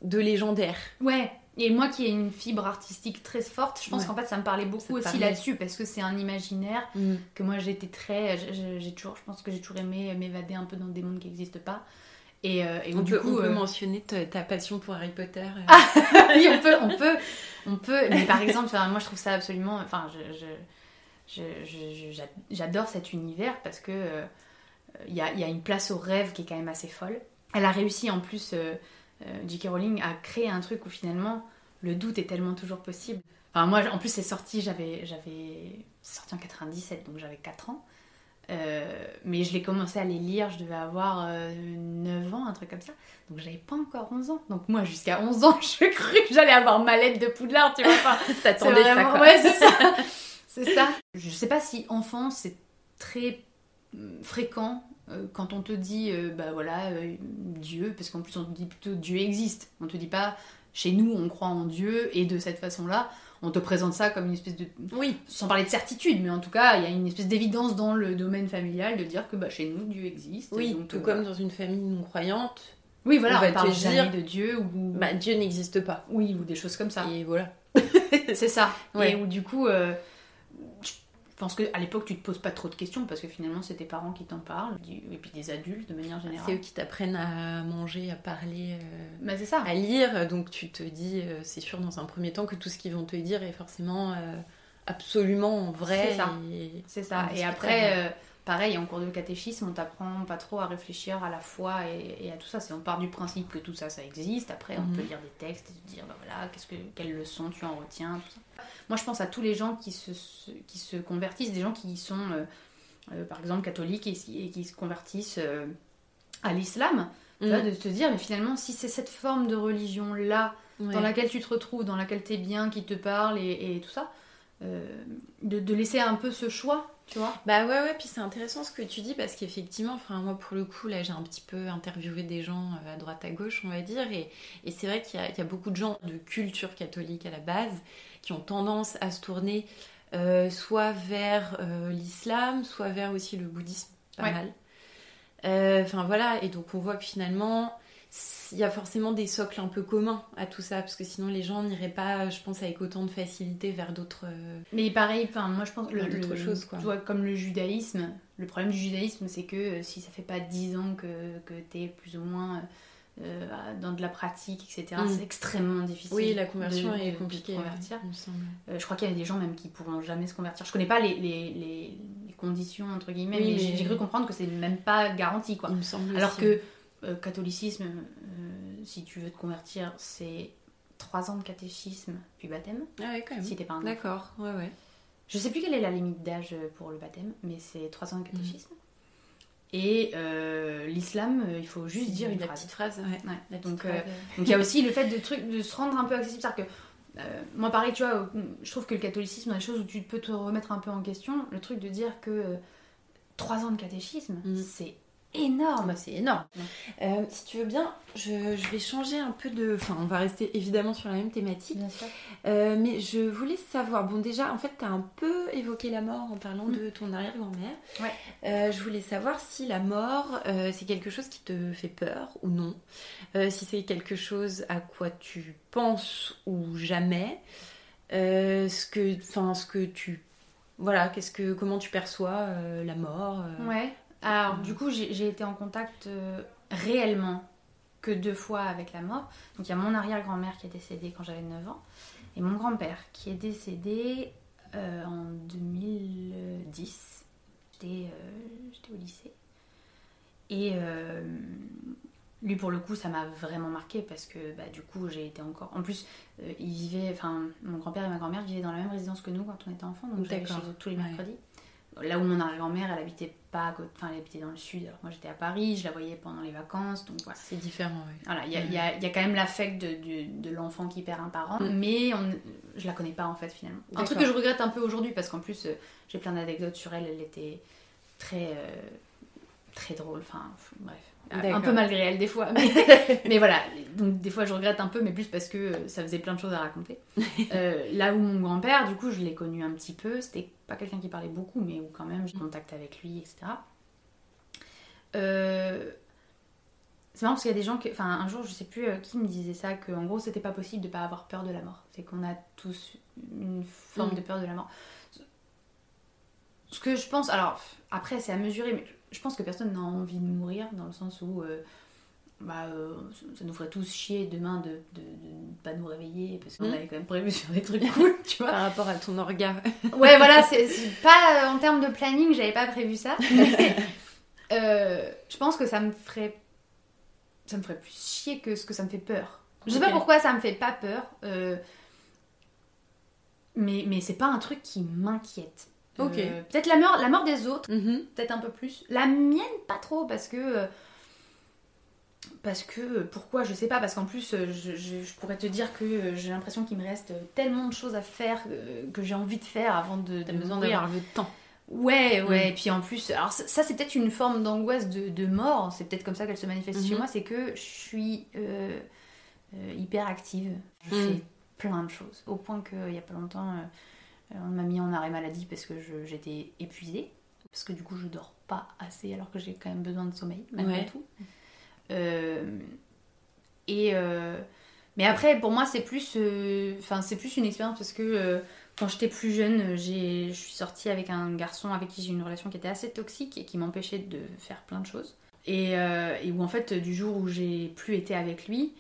de légendaire. Ouais. Et moi qui ai une fibre artistique très forte, je pense Ouais. qu'en fait ça me parlait beaucoup aussi là-dessus parce que c'est un imaginaire que moi j'étais très j'ai toujours je pense que j'ai toujours aimé m'évader un peu dans des mondes qui n'existent pas et, euh, et On, du peut, coup on peut euh, mentionner ta, ta passion pour Harry Potter. euh. Ah oui on peut on peut on peut mais par exemple moi je trouve ça absolument enfin je, je- je- je- je- j'a- j'adore cet univers parce que euh, il y, a, y a une place au rêve qui est quand même assez folle elle a réussi en plus J.K. Rowling à créer un truc où finalement le doute est tellement toujours possible enfin moi en plus c'est sorti j'avais j'avais c'est sorti en 97 donc j'avais 4 ans Euh, mais je l'ai commencé à les lire, je devais avoir euh, 9 ans, un truc comme ça. Donc j'avais pas encore 11 ans. Donc moi, jusqu'à 11 ans, [LAUGHS] je crus que j'allais avoir ma lettre de Poudlard, tu vois. Enfin, [LAUGHS] T'attendais ça quoi. Ouais, c'est ça. [LAUGHS] c'est ça. Je sais pas si enfant, c'est très euh, fréquent euh, quand on te dit, euh, bah voilà, euh, Dieu, parce qu'en plus on te dit plutôt Dieu existe. On te dit pas, chez nous, on croit en Dieu, et de cette façon-là, on te présente ça comme une espèce de Oui, sans parler de certitude, mais en tout cas, il y a une espèce d'évidence dans le domaine familial de dire que bah, chez nous, Dieu existe. oui, donc, tout comme dans une famille non croyante, Oui, voilà, on on, va te dire, de Dieu ou... bah, Dieu n'existe pas. Oui, ou des choses comme ça. Et voilà. C'est ça. [LAUGHS] Ouais. Et où du coup, euh, je pense qu'à l'époque, tu te poses pas trop de questions parce que finalement, c'est tes parents qui t'en parlent, et puis des adultes de manière C'est eux générale. qui t'apprennent à manger, à parler, euh, Bah, c'est ça. à lire. Donc tu te dis, euh, c'est sûr dans un premier temps que tout ce qu'ils vont te dire est forcément euh, absolument vrai. C'est ça. et- C'est ça. Et après, pareil, en cours de catéchisme, on t'apprend pas trop à réfléchir à la foi et, et à tout ça. C'est on part du principe que tout ça, ça existe. Après, on Mhm. peut lire des textes et se dire, bah voilà, qu'est-ce que, quelles leçons tu en retiens, tout ça. Moi, je pense à tous les gens qui se, qui se convertissent, des gens qui sont, euh, euh, par exemple, catholiques et, et qui se convertissent euh, à l'islam. Mm. de se dire, mais finalement, si c'est cette forme de religion-là Ouais. dans laquelle tu te retrouves, dans laquelle tu es bien, qui te parle et, et tout ça, de, de laisser un peu ce choix, tu vois. Bah ouais, ouais, puis c'est intéressant ce que tu dis parce qu'effectivement, enfin, moi pour le coup, là j'ai un petit peu interviewé des gens euh, à droite à gauche, on va dire, et, et c'est vrai qu'il y, a- il y a beaucoup de gens de culture catholique à la base qui ont tendance à se tourner euh, soit vers euh, l'islam, soit vers aussi le bouddhisme, pas Ouais. mal. Euh, Enfin voilà, et donc on voit que finalement, il y a forcément des socles un peu communs à tout ça, parce que sinon les gens n'iraient pas, je pense, avec autant de facilité vers d'autres. euh, Mais pareil, enfin, moi je pense que le, le- choses, quoi. tu vois, comme le judaïsme, le problème du judaïsme, c'est que euh, si ça fait pas 10 ans que, que tu es plus ou moins euh, dans de la pratique, etc., Mm. c'est extrêmement difficile. Oui, la conversion de- est compliquée. convertir. Euh, je crois qu'il y a des gens même qui pourront jamais se convertir. Je connais pas les, les, les- les conditions, entre guillemets, Oui, mais j'ai mais- j'ai cru comprendre que c'est même pas garanti, quoi. Il me semble Alors aussi. que euh, catholicisme, euh, si tu veux te convertir, c'est 3 ans de catéchisme, puis baptême, Ah ouais, quand même. si t'es pas un. D'accord, ouais, ouais. Je sais plus quelle est la limite d'âge pour le baptême, mais c'est 3 ans de Mhm. catéchisme. Et euh, l'islam, euh, il faut juste dire une la phrase. petite phrase. Ouais. Ouais. Donc, euh, il y a aussi le fait de, truc, de se rendre un peu accessible. C'est-à-dire que euh, moi, pareil, tu vois, je trouve que le catholicisme, dans les choses où tu peux te remettre un peu en question, le truc de dire que 3 ans de catéchisme, Mhm. c'est énorme. c'est énorme. Euh, si tu veux bien, je, je vais changer un peu de. Enfin, on va rester évidemment sur la même thématique. Bien sûr. Euh, mais je voulais savoir. Bon, déjà, en fait, tu as un peu évoqué la mort en parlant Mm. de ton arrière-grand-mère. Ouais. Euh, je voulais savoir si la mort, c'est quelque chose qui te fait peur ou non. Si c'est quelque chose à quoi tu penses ou jamais. Ce que, enfin, ce que tu, voilà, qu'est-ce que, comment tu perçois la mort. Ouais. Alors, du coup, j'ai été en contact euh, réellement que deux fois avec la mort. Donc, il y a mon arrière-grand-mère qui est décédée quand j'avais 9 ans. Et mon grand-père, qui est décédé euh, en 2010, j'étais j'étais au lycée. Et euh, lui, pour le coup, ça m'a vraiment marqué parce que bah, du coup, j'ai été encore. En plus, euh, il vivait. Enfin, mon grand-père et ma grand-mère vivaient dans la même résidence que nous quand on était enfants, donc j'allais chez eux tous les mercredis. Là où mon arrière-grand-mère, elle habitait pas, enfin, elle habitait dans le sud. Alors moi, j'étais à Paris, je la voyais pendant les vacances, donc voilà. C'est différent, oui. Voilà, il y, a, y, a, y a quand même l'affect de, de, de l'enfant qui perd un parent, mm. mais on, je la connais pas en fait finalement. Un truc que je regrette un peu aujourd'hui parce qu'en plus, euh, j'ai plein d'anecdotes sur elle. Elle était très, euh, très drôle. Enfin, bref un peu malgré elle des fois. [LAUGHS] Mais, voilà, donc des fois je regrette un peu, mais plus parce que euh, ça faisait plein de choses à raconter. [LAUGHS] Euh, là où mon grand-père, du coup, je l'ai connu un petit peu, c'était pas quelqu'un qui parlait beaucoup, mais où quand même j'ai contact avec lui, etc. Euh, c'est marrant parce qu'il y a des gens que. Enfin, un jour, je sais plus qui me disait ça, qu'en gros, c'était pas possible de pas avoir peur de la mort. C'est qu'on a tous une forme mm. de peur de la mort. Ce que je pense. Alors, après, c'est à mesurer, mais je pense que personne n'a envie de mourir dans le sens où euh, bah, euh, ça nous ferait tous chier demain de ne pas nous réveiller parce qu'on mmh. avait quand même prévu [LAUGHS] sur des trucs cool, tu vois. Par rapport à ton organe. [LAUGHS] ouais, voilà, c'est pas en termes de planning, j'avais pas prévu ça. [LAUGHS] Euh, je pense que ça me ferait ça me ferait plus chier que ce que ça me fait peur. Je sais pas pourquoi ça me fait pas peur. mais mais c'est pas un truc qui m'inquiète. Ok. Euh, peut-être la mort, la mort des autres, mhm. peut-être un peu plus. La mienne, pas trop, parce que. Euh, parce que. Pourquoi Je sais pas, parce qu'en plus, euh, je, pourrais te dire que j'ai l'impression qu'il me reste tellement de choses à faire que j'ai envie de faire avant de. T'as besoin d'avoir le temps. Ouais, ouais, et puis en plus, alors ça, c'est peut-être une forme d'angoisse de, mort, c'est peut-être comme ça qu'elle se manifeste chez mhm. moi, c'est que je suis hyper active, je mhm. fais plein de choses, au point qu'il y a pas longtemps, on m'a mis en arrêt maladie parce que j'étais épuisée. Parce que du coup, je dors pas assez alors que j'ai quand même besoin de sommeil, malgré tout. Euh, et. Euh, mais après, pour moi, c'est plus, euh, c'est plus une expérience parce que quand j'étais plus jeune, je suis sortie avec un garçon avec qui j'ai une relation qui était assez toxique et qui m'empêchait de faire plein de choses. Et, et, où en fait, du jour où j'ai plus été avec lui,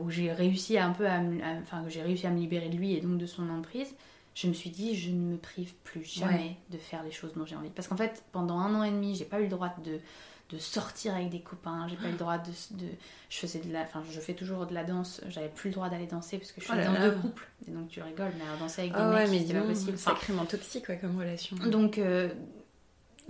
où j'ai réussi un peu j'ai réussi à me libérer de lui et donc de son emprise, je me suis dit, je ne me prive plus jamais de faire les choses dont j'ai envie. Parce qu'en fait, pendant un an et demi, j'ai pas eu le droit de, de sortir avec des copains, j'ai pas eu le droit de, de, Je faisais de la. Enfin, je fais toujours de la danse, j'avais plus le droit d'aller danser parce que je suis oh dans deux couples. Et donc tu rigoles, mais danser avec des oh mecs, c'était pas possible. Sacrément toxique, ouais, comme relation. Donc, euh,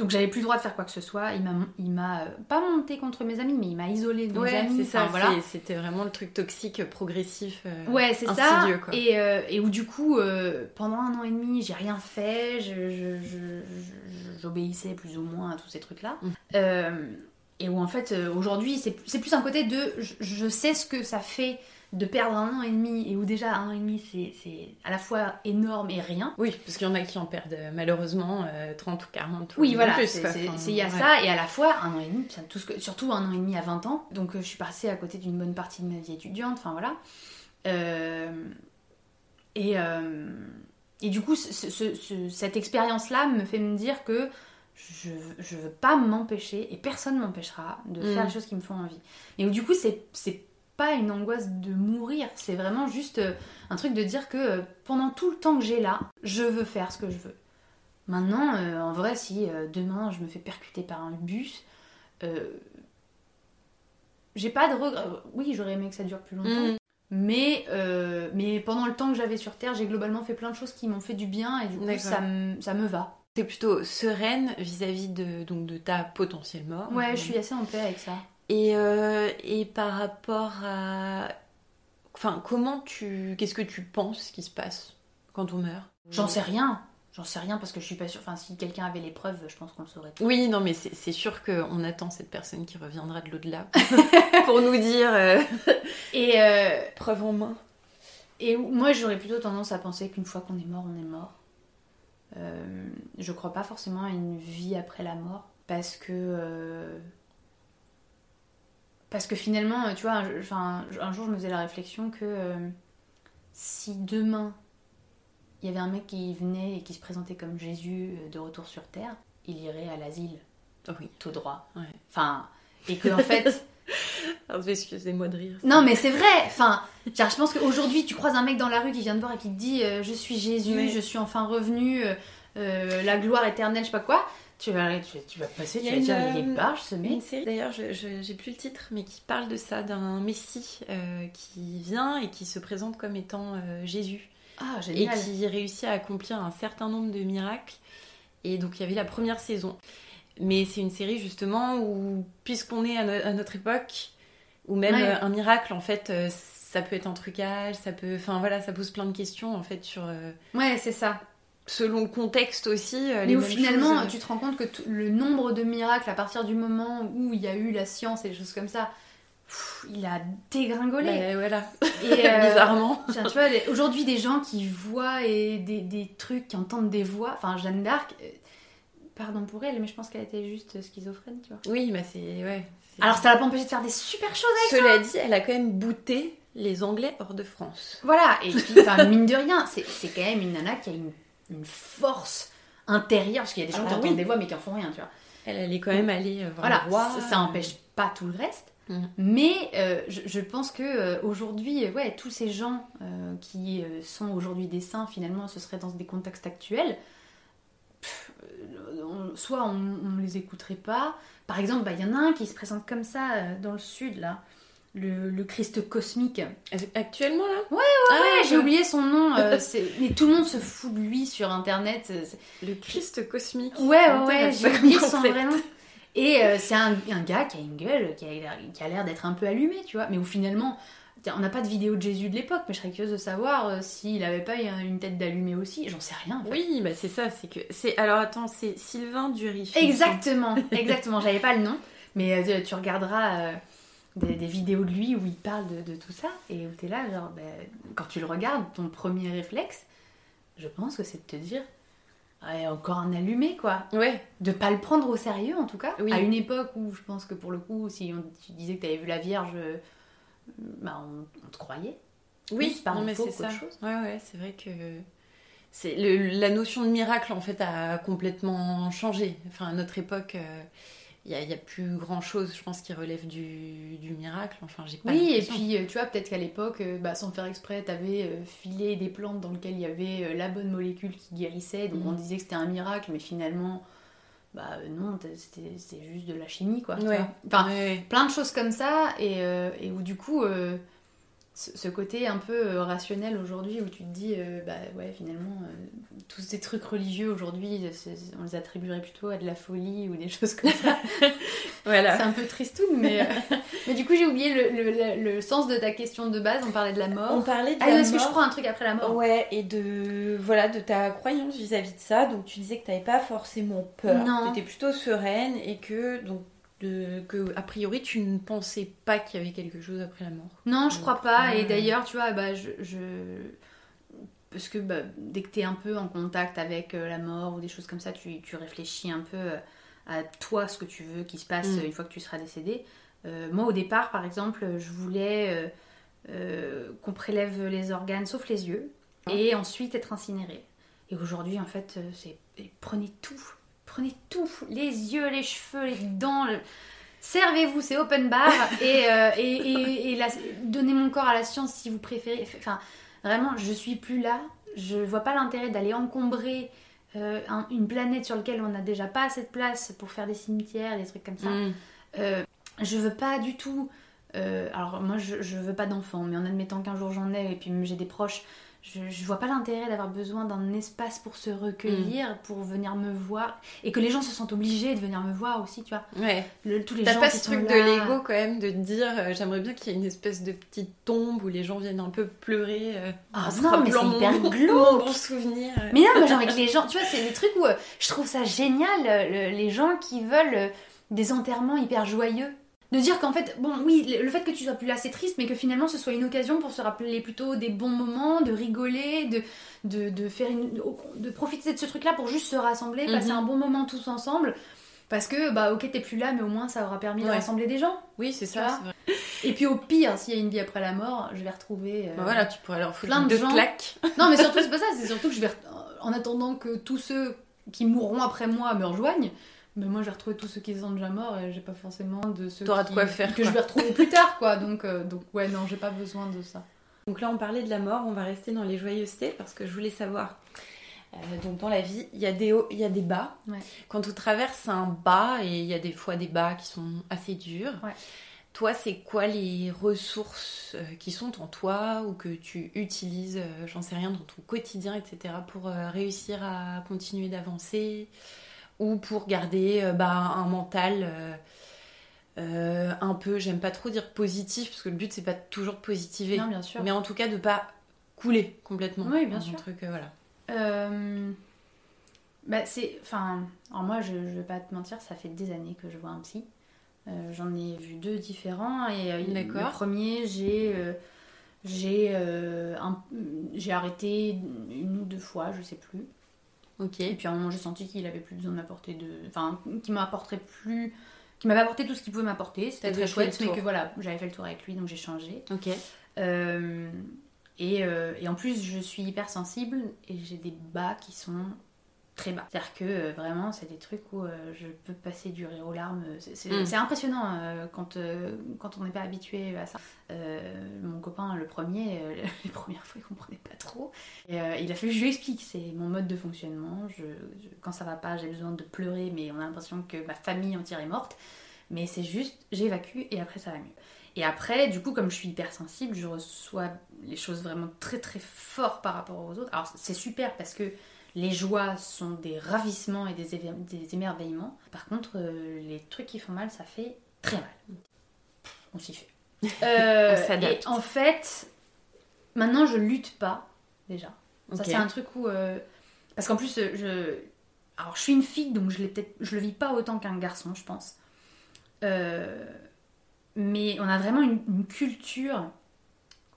donc j'avais plus le droit de faire quoi que ce soit. Il m'a, il m'a euh, pas monté contre mes amis, mais il m'a isolé de mes amis. C'est ça. voilà. C'était vraiment le truc toxique, progressif. Euh, ouais, c'est ça. Et, euh, et, où du coup, pendant un an et demi, j'ai rien fait. j'obéissais plus ou moins à tous ces trucs-là. Mm. et où en fait, aujourd'hui, c'est, c'est plus un côté de, je sais ce que ça fait de perdre un an et demi, et où déjà un an et demi c'est à la fois énorme et rien. Oui, parce qu'il y en a qui en perdent euh, malheureusement 30 euh, ou 40 Oui, voilà, il y a ça, et à la fois un an et demi, tout ce que, surtout un an et demi à 20 ans, donc euh, je suis passée à côté d'une bonne partie de ma vie étudiante, enfin voilà. et, et du coup, cette expérience-là me fait me dire que je, je veux pas m'empêcher, et personne m'empêchera de faire mm. les choses qui me font envie. Et du coup, c'est pas une angoisse de mourir, c'est vraiment juste euh, un truc de dire que euh, pendant tout le temps que j'ai là, je veux faire ce que je veux. Maintenant, euh, en vrai, si demain je me fais percuter par un bus, j'ai pas de regret. Oui, j'aurais aimé que ça dure plus longtemps. Mm. Mais, mais pendant le temps que j'avais sur Terre, j'ai globalement fait plein de choses qui m'ont fait du bien et du coup, ça, ça me va. T'es plutôt sereine vis-à-vis de, donc, de ta potentielle mort. Ouais, je suis assez en paix avec ça. Et, euh, et par rapport à. Enfin, comment tu. Qu'est-ce que tu penses qui se passe quand on meurt? J'en sais rien. J'en sais rien parce que je suis pas sûre. Enfin, si quelqu'un avait les preuves, je pense qu'on le saurait. Oui, non, mais c'est sûr qu'on attend cette personne qui reviendra de l'au-delà [LAUGHS] pour nous dire. Euh, et euh, preuve en main. Et moi, j'aurais plutôt tendance à penser qu'une fois qu'on est mort, on est mort. je crois pas forcément à une vie après la mort parce que parce que finalement, tu vois, enfin, un jour je me faisais la réflexion que euh, si demain il y avait un mec qui venait et qui se présentait comme Jésus euh, de retour sur Terre, il irait à l'asile. Oui. Tout droit. Enfin, et que en fait, [LAUGHS] Excusez-moi de rire. Non, mais c'est vrai. Enfin, je pense qu'aujourd'hui, tu croises un mec dans la rue qui vient de voir et qui te dit euh, Je suis Jésus, je suis enfin revenu, euh, euh, la gloire éternelle, je sais pas quoi. Tu vas, tu, vas passer, tu vas dire Il est barge ce mec. Une série, d'ailleurs, je, j'ai plus le titre, mais qui parle de ça, d'un Messie qui vient et qui se présente comme étant Jésus. Ah, génial. Et qui réussit à accomplir un certain nombre de miracles. Et donc, il y avait la première saison. Mais c'est une série justement où, puisqu'on est à, notre époque, ou même euh, un miracle, en fait, euh, ça peut être un trucage, ça peut. Enfin voilà, ça pose plein de questions en fait sur. Euh, ouais, c'est ça. Selon le contexte aussi. Mais où finalement, tu te rends compte que le nombre de miracles à partir du moment où il y a eu la science et des choses comme ça, il a dégringolé. Bah, voilà. Et [LAUGHS] Bizarrement. [LAUGHS] tu vois, aujourd'hui, des gens qui voient et des, des, trucs, qui entendent des voix. Enfin, Jeanne d'Arc, pardon pour elle, mais je pense qu'elle était juste schizophrène, tu vois. Oui, bah c'est. Ouais, Alors ça l'a pas empêché de faire des super choses avec Cela dit, elle a quand même bouté les Anglais hors de France. Voilà, et puis, mine de rien, c'est quand même une nana qui a une, une force intérieure, parce qu'il y a des gens qui ah entendent des voix mais qui en font rien, tu vois. Elle, elle est quand même allée euh, voir voilà, le roi. Ça, ça empêche pas tout le reste. Mm. Mais euh, je, je, pense que euh, aujourd'hui, ouais, tous ces gens qui sont aujourd'hui des saints, finalement, ce serait dans des contextes actuels soit on, ne les écouterait pas. Par exemple, bah, il y en a un qui se présente comme ça euh, dans le sud, là. Le, Christ cosmique. Actuellement là? Ouais, ouais, ah, ouais, j'ai oublié son nom. Euh, [LAUGHS] mais tout le monde se fout de lui sur internet. Le Christ cosmique. Ouais, ouais, j'ai oublié son vrai nom. Et euh, c'est un, un, gars qui a une gueule, qui a l'air d'être un peu allumé, tu vois. Mais où finalement, on n'a pas de vidéo de Jésus de l'époque, mais je serais curieuse de savoir euh, s'il n'avait pas une tête d'allumé aussi. J'en sais rien. Oui, bah c'est ça, c'est que c'est alors attends, c'est Sylvain Dury. Exactement, [LAUGHS] exactement. J'avais pas le nom, mais euh, tu regarderas euh, des, vidéos de lui où il parle de, tout ça et où tu es là, genre, ben, quand tu le regardes, ton premier réflexe, je pense que c'est de te dire. encore un allumé quoi. Ouais. De pas le prendre au sérieux en tout cas. Oui. À une époque où je pense que pour le coup, si on, tu disais que tu avais vu la Vierge bah, on, te croyait. Oui, par mais c'est ça. Chose. Ouais, ouais, c'est vrai que c'est la notion de miracle en fait a complètement changé. Enfin, à notre époque, il euh, n'y a, plus grand chose, je pense, qui relève du, du miracle. Enfin, j'ai pas. Oui, et puis euh, tu vois, peut-être qu'à l'époque, euh, bah, sans faire exprès, tu avais filé des plantes dans lesquelles il y avait la bonne molécule qui guérissait, donc on mhm. disait que c'était un miracle, mais finalement bah euh, non, c'était juste de la chimie, quoi. Enfin, plein de choses comme ça, et, euh, et où du coup, euh, ce côté un peu rationnel aujourd'hui, où tu te dis, bah ouais, finalement, tous ces trucs religieux aujourd'hui, on les attribuerait plutôt à de la folie ou des [LAUGHS] choses comme ça. [LAUGHS] voilà. C'est un peu tristoun, mais, [LAUGHS] mais du coup, j'ai oublié le, le, sens de ta question de base, on parlait de la mort. On parlait de ah, est-ce que je prends un truc après la mort Ouais, et de, voilà, de ta croyance vis-à-vis de ça, donc tu disais que tu n'avais pas forcément peur, tu étais plutôt sereine, et que, donc, de, que a priori tu ne pensais pas qu'il y avait quelque chose après la mort. Non, je crois pas. Et d'ailleurs, tu vois, bah, je, parce que bah, dès que tu es un peu en contact avec euh, la mort ou des choses comme ça, tu, tu, réfléchis un peu euh, à toi, ce que tu veux qui se passe mm. une fois que tu seras décédé. Euh, moi, au départ, par exemple, je voulais qu'on prélève les organes sauf les yeux ah. et ensuite être incinéré. Et aujourd'hui, en fait, c'est prenez tout, prenez tout, les yeux, les cheveux, les dents. Servez-vous, c'est open bar [LAUGHS] et, et, et, donnez mon corps à la science si vous préférez. Enfin, Vraiment, je suis plus là. Je vois pas l'intérêt d'aller encombrer euh, une planète sur laquelle on n'a déjà pas assez de place pour faire des cimetières, des trucs comme ça. Mm. Euh, je veux pas du tout. Euh, alors, moi, je, je veux pas d'enfants, mais en admettant qu'un jour j'en ai et puis j'ai des proches, je, je vois pas l'intérêt d'avoir besoin d'un espace pour se recueillir, mm. pour venir me voir. Et que les gens se sentent obligés de venir me voir aussi, tu vois. Ouais. tous les T'as pas ce truc de l'ego quand même, de te dire euh, j'aimerais bien qu'il y ait une espèce de petite tombe où les gens viennent un peu pleurer. Euh, ah non, mais c'est hyper [LAUGHS] glauque. bon souvenir. Mais non, moi j'ai envie que les gens, tu vois, c'est des trucs où euh, je trouve ça génial, les gens qui veulent des enterrements hyper joyeux de dire qu'en fait, bon, oui, le fait que tu sois plus là, c'est triste, mais que finalement ce soit une occasion pour se rappeler plutôt des bons moments, de rigoler, de, de, faire de profiter de ce truc-là pour juste se rassembler, passer mhm. un bon moment tous ensemble. Parce que, bah, ok, t'es plus là, mais au moins ça aura permis de rassembler des gens. Oui, c'est ça. Et puis au pire, s'il y a une vie après la mort, je vais retrouver. Euh, bah voilà, tu pourrais leur foutre plein de, gens. claques. Non, mais surtout, c'est pas [LAUGHS] ça, c'est surtout que je vais. En attendant que tous ceux qui mourront après moi me rejoignent, Mais moi j'ai retrouvé tous ceux qui sont déjà morts et j'ai pas forcément de ceux T'auras de qui- quoi faire, que quoi. je vais retrouver plus tard quoi. Donc, euh, donc ouais, non, j'ai pas besoin de ça. Donc là, on parlait de la mort, on va rester dans les joyeusetés parce que je voulais savoir. euh, donc dans la vie, il y a des hauts, il y a des bas. Ouais. Quand on traverse un bas, et il y a des fois des bas qui sont assez durs. Ouais. Toi, c'est quoi les ressources euh, qui sont en toi ou que tu utilises, j'en sais rien, dans ton quotidien, etc., pour réussir à continuer d'avancer? Ou pour garder euh, bah, un mental euh, euh, un peu, j'aime pas trop dire positif parce que le but c'est pas toujours de positiver, Non, bien sûr. mais en tout cas de pas couler complètement. Oui, bien Un sûr. truc, euh, voilà. Euh, Bah, c'est. Enfin, alors moi, je, je vais pas te mentir, ça fait des années que je vois un psy. Euh, J'en ai vu deux différents. Et le premier, j'ai. j'ai un- j'ai arrêté une ou deux fois, je sais plus. Ok. Et puis à un moment, j'ai senti qu'il avait plus besoin de m'apporter de. Enfin, qu'il m'apporterait plus. Qu'il m'avait apporté tout ce qu'il pouvait m'apporter. C'était très chouette, mais que voilà, j'avais fait le tour avec lui, donc j'ai changé. Ok. Euh, et, euh, et en plus, je suis hypersensible et j'ai des bas qui sont très bas. C'est-à-dire que euh, vraiment, c'est des trucs où euh, je peux passer du rire aux larmes. C'est Mm. impressionnant euh, quand, quand on n'est pas habitué à ça. Mon copain, le premier, [LAUGHS] les premières fois, il comprenait pas trop. Et, il a fallu que je lui explique. C'est mon mode de fonctionnement. Je, je- quand ça va pas, j'ai besoin de pleurer, mais on a l'impression que ma famille entière est morte. Mais c'est juste, j'évacue et après ça va mieux. Et après, du coup, comme je suis hypersensible, je reçois les choses vraiment très très fort par rapport aux autres. Alors c'est super parce que les joies sont des ravissements et des, émerveillements. Par contre, euh, les trucs qui font mal, ça fait très mal. On s'y fait. [LAUGHS] Euh, On et en fait, maintenant je lutte pas déjà. Ça c'est un truc où euh, parce qu'en plus euh, je alors je suis une fille donc je l'ai peut-être je le vis pas autant qu'un garçon je pense. Mais on a vraiment une, une culture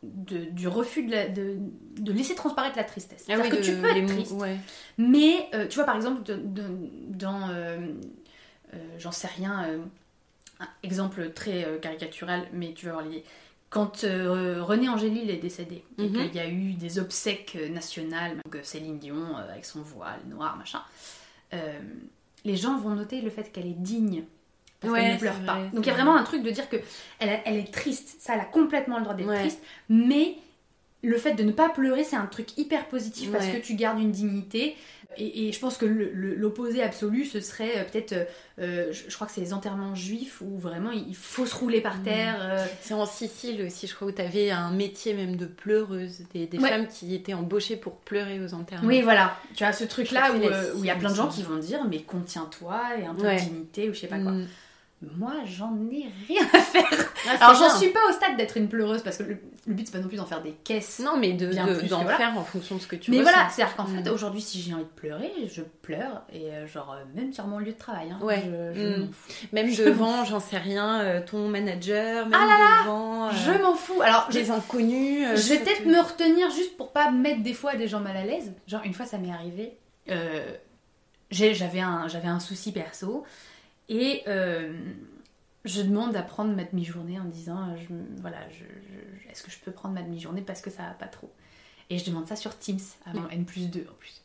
de- du refus de, la- de, de laisser transparaître la tristesse. Ah oui, que tu peux être triste, Ouais. mais euh, tu vois par exemple dans euh, euh, j'en sais rien un exemple très caricatural mais tu vas voir l'idée quand René Angélil est décédé et Mhm. qu'il y a eu des obsèques nationales donc Céline Dion avec son voile noir machin les gens vont noter le fait qu'elle est digne parce Ouais, qu'elle ne pleure vrai, pas donc il y a vrai. vraiment un truc de dire que elle, a- elle est triste ça elle a complètement le droit d'être Ouais. triste mais le fait de ne pas pleurer, c'est un truc hyper positif parce que tu gardes une dignité. Et, et je pense que l'opposé absolu, ce serait euh, peut-être, euh, euh, je, je crois que c'est les enterrements juifs où vraiment il faut se rouler par Mm. terre. euh, C'est en Sicile aussi, je crois, où t'avais un métier même de pleureuse, des, femmes qui étaient embauchées pour pleurer aux enterrements. Oui, voilà. Tu as ce truc-là où il y a plein de gens qui vont dire mais contiens-toi et un peu de dignité ou je sais pas quoi. Mm. Moi, j'en ai rien à faire. Ah, Alors, j'en suis pas au stade d'être une pleureuse parce que le, le but c'est pas non plus d'en faire des caisses. Non, mais de, d'en voilà. faire en fonction de ce que tu mais ressens. voilà, c'est-à-dire qu'en fait, Mm. aujourd'hui, si j'ai envie de pleurer, je pleure et euh, genre euh, même sur mon lieu de travail. hein, Ouais. Je, je Mm. Même Je devant, j'en sais rien, euh, ton manager, même Ah devant euh, Je m'en fous. Alors, des inconnus. euh, je vais peut-être me retenir juste pour pas mettre des fois des gens mal à l'aise. Genre, une fois, ça m'est arrivé. J'avais un, j'avais un souci perso et euh, je demande à prendre ma demi-journée en disant euh, je, voilà, je, je- est-ce que je peux prendre ma demi-journée parce que ça va pas trop? Et je demande ça sur Teams avant N plus 2 en plus.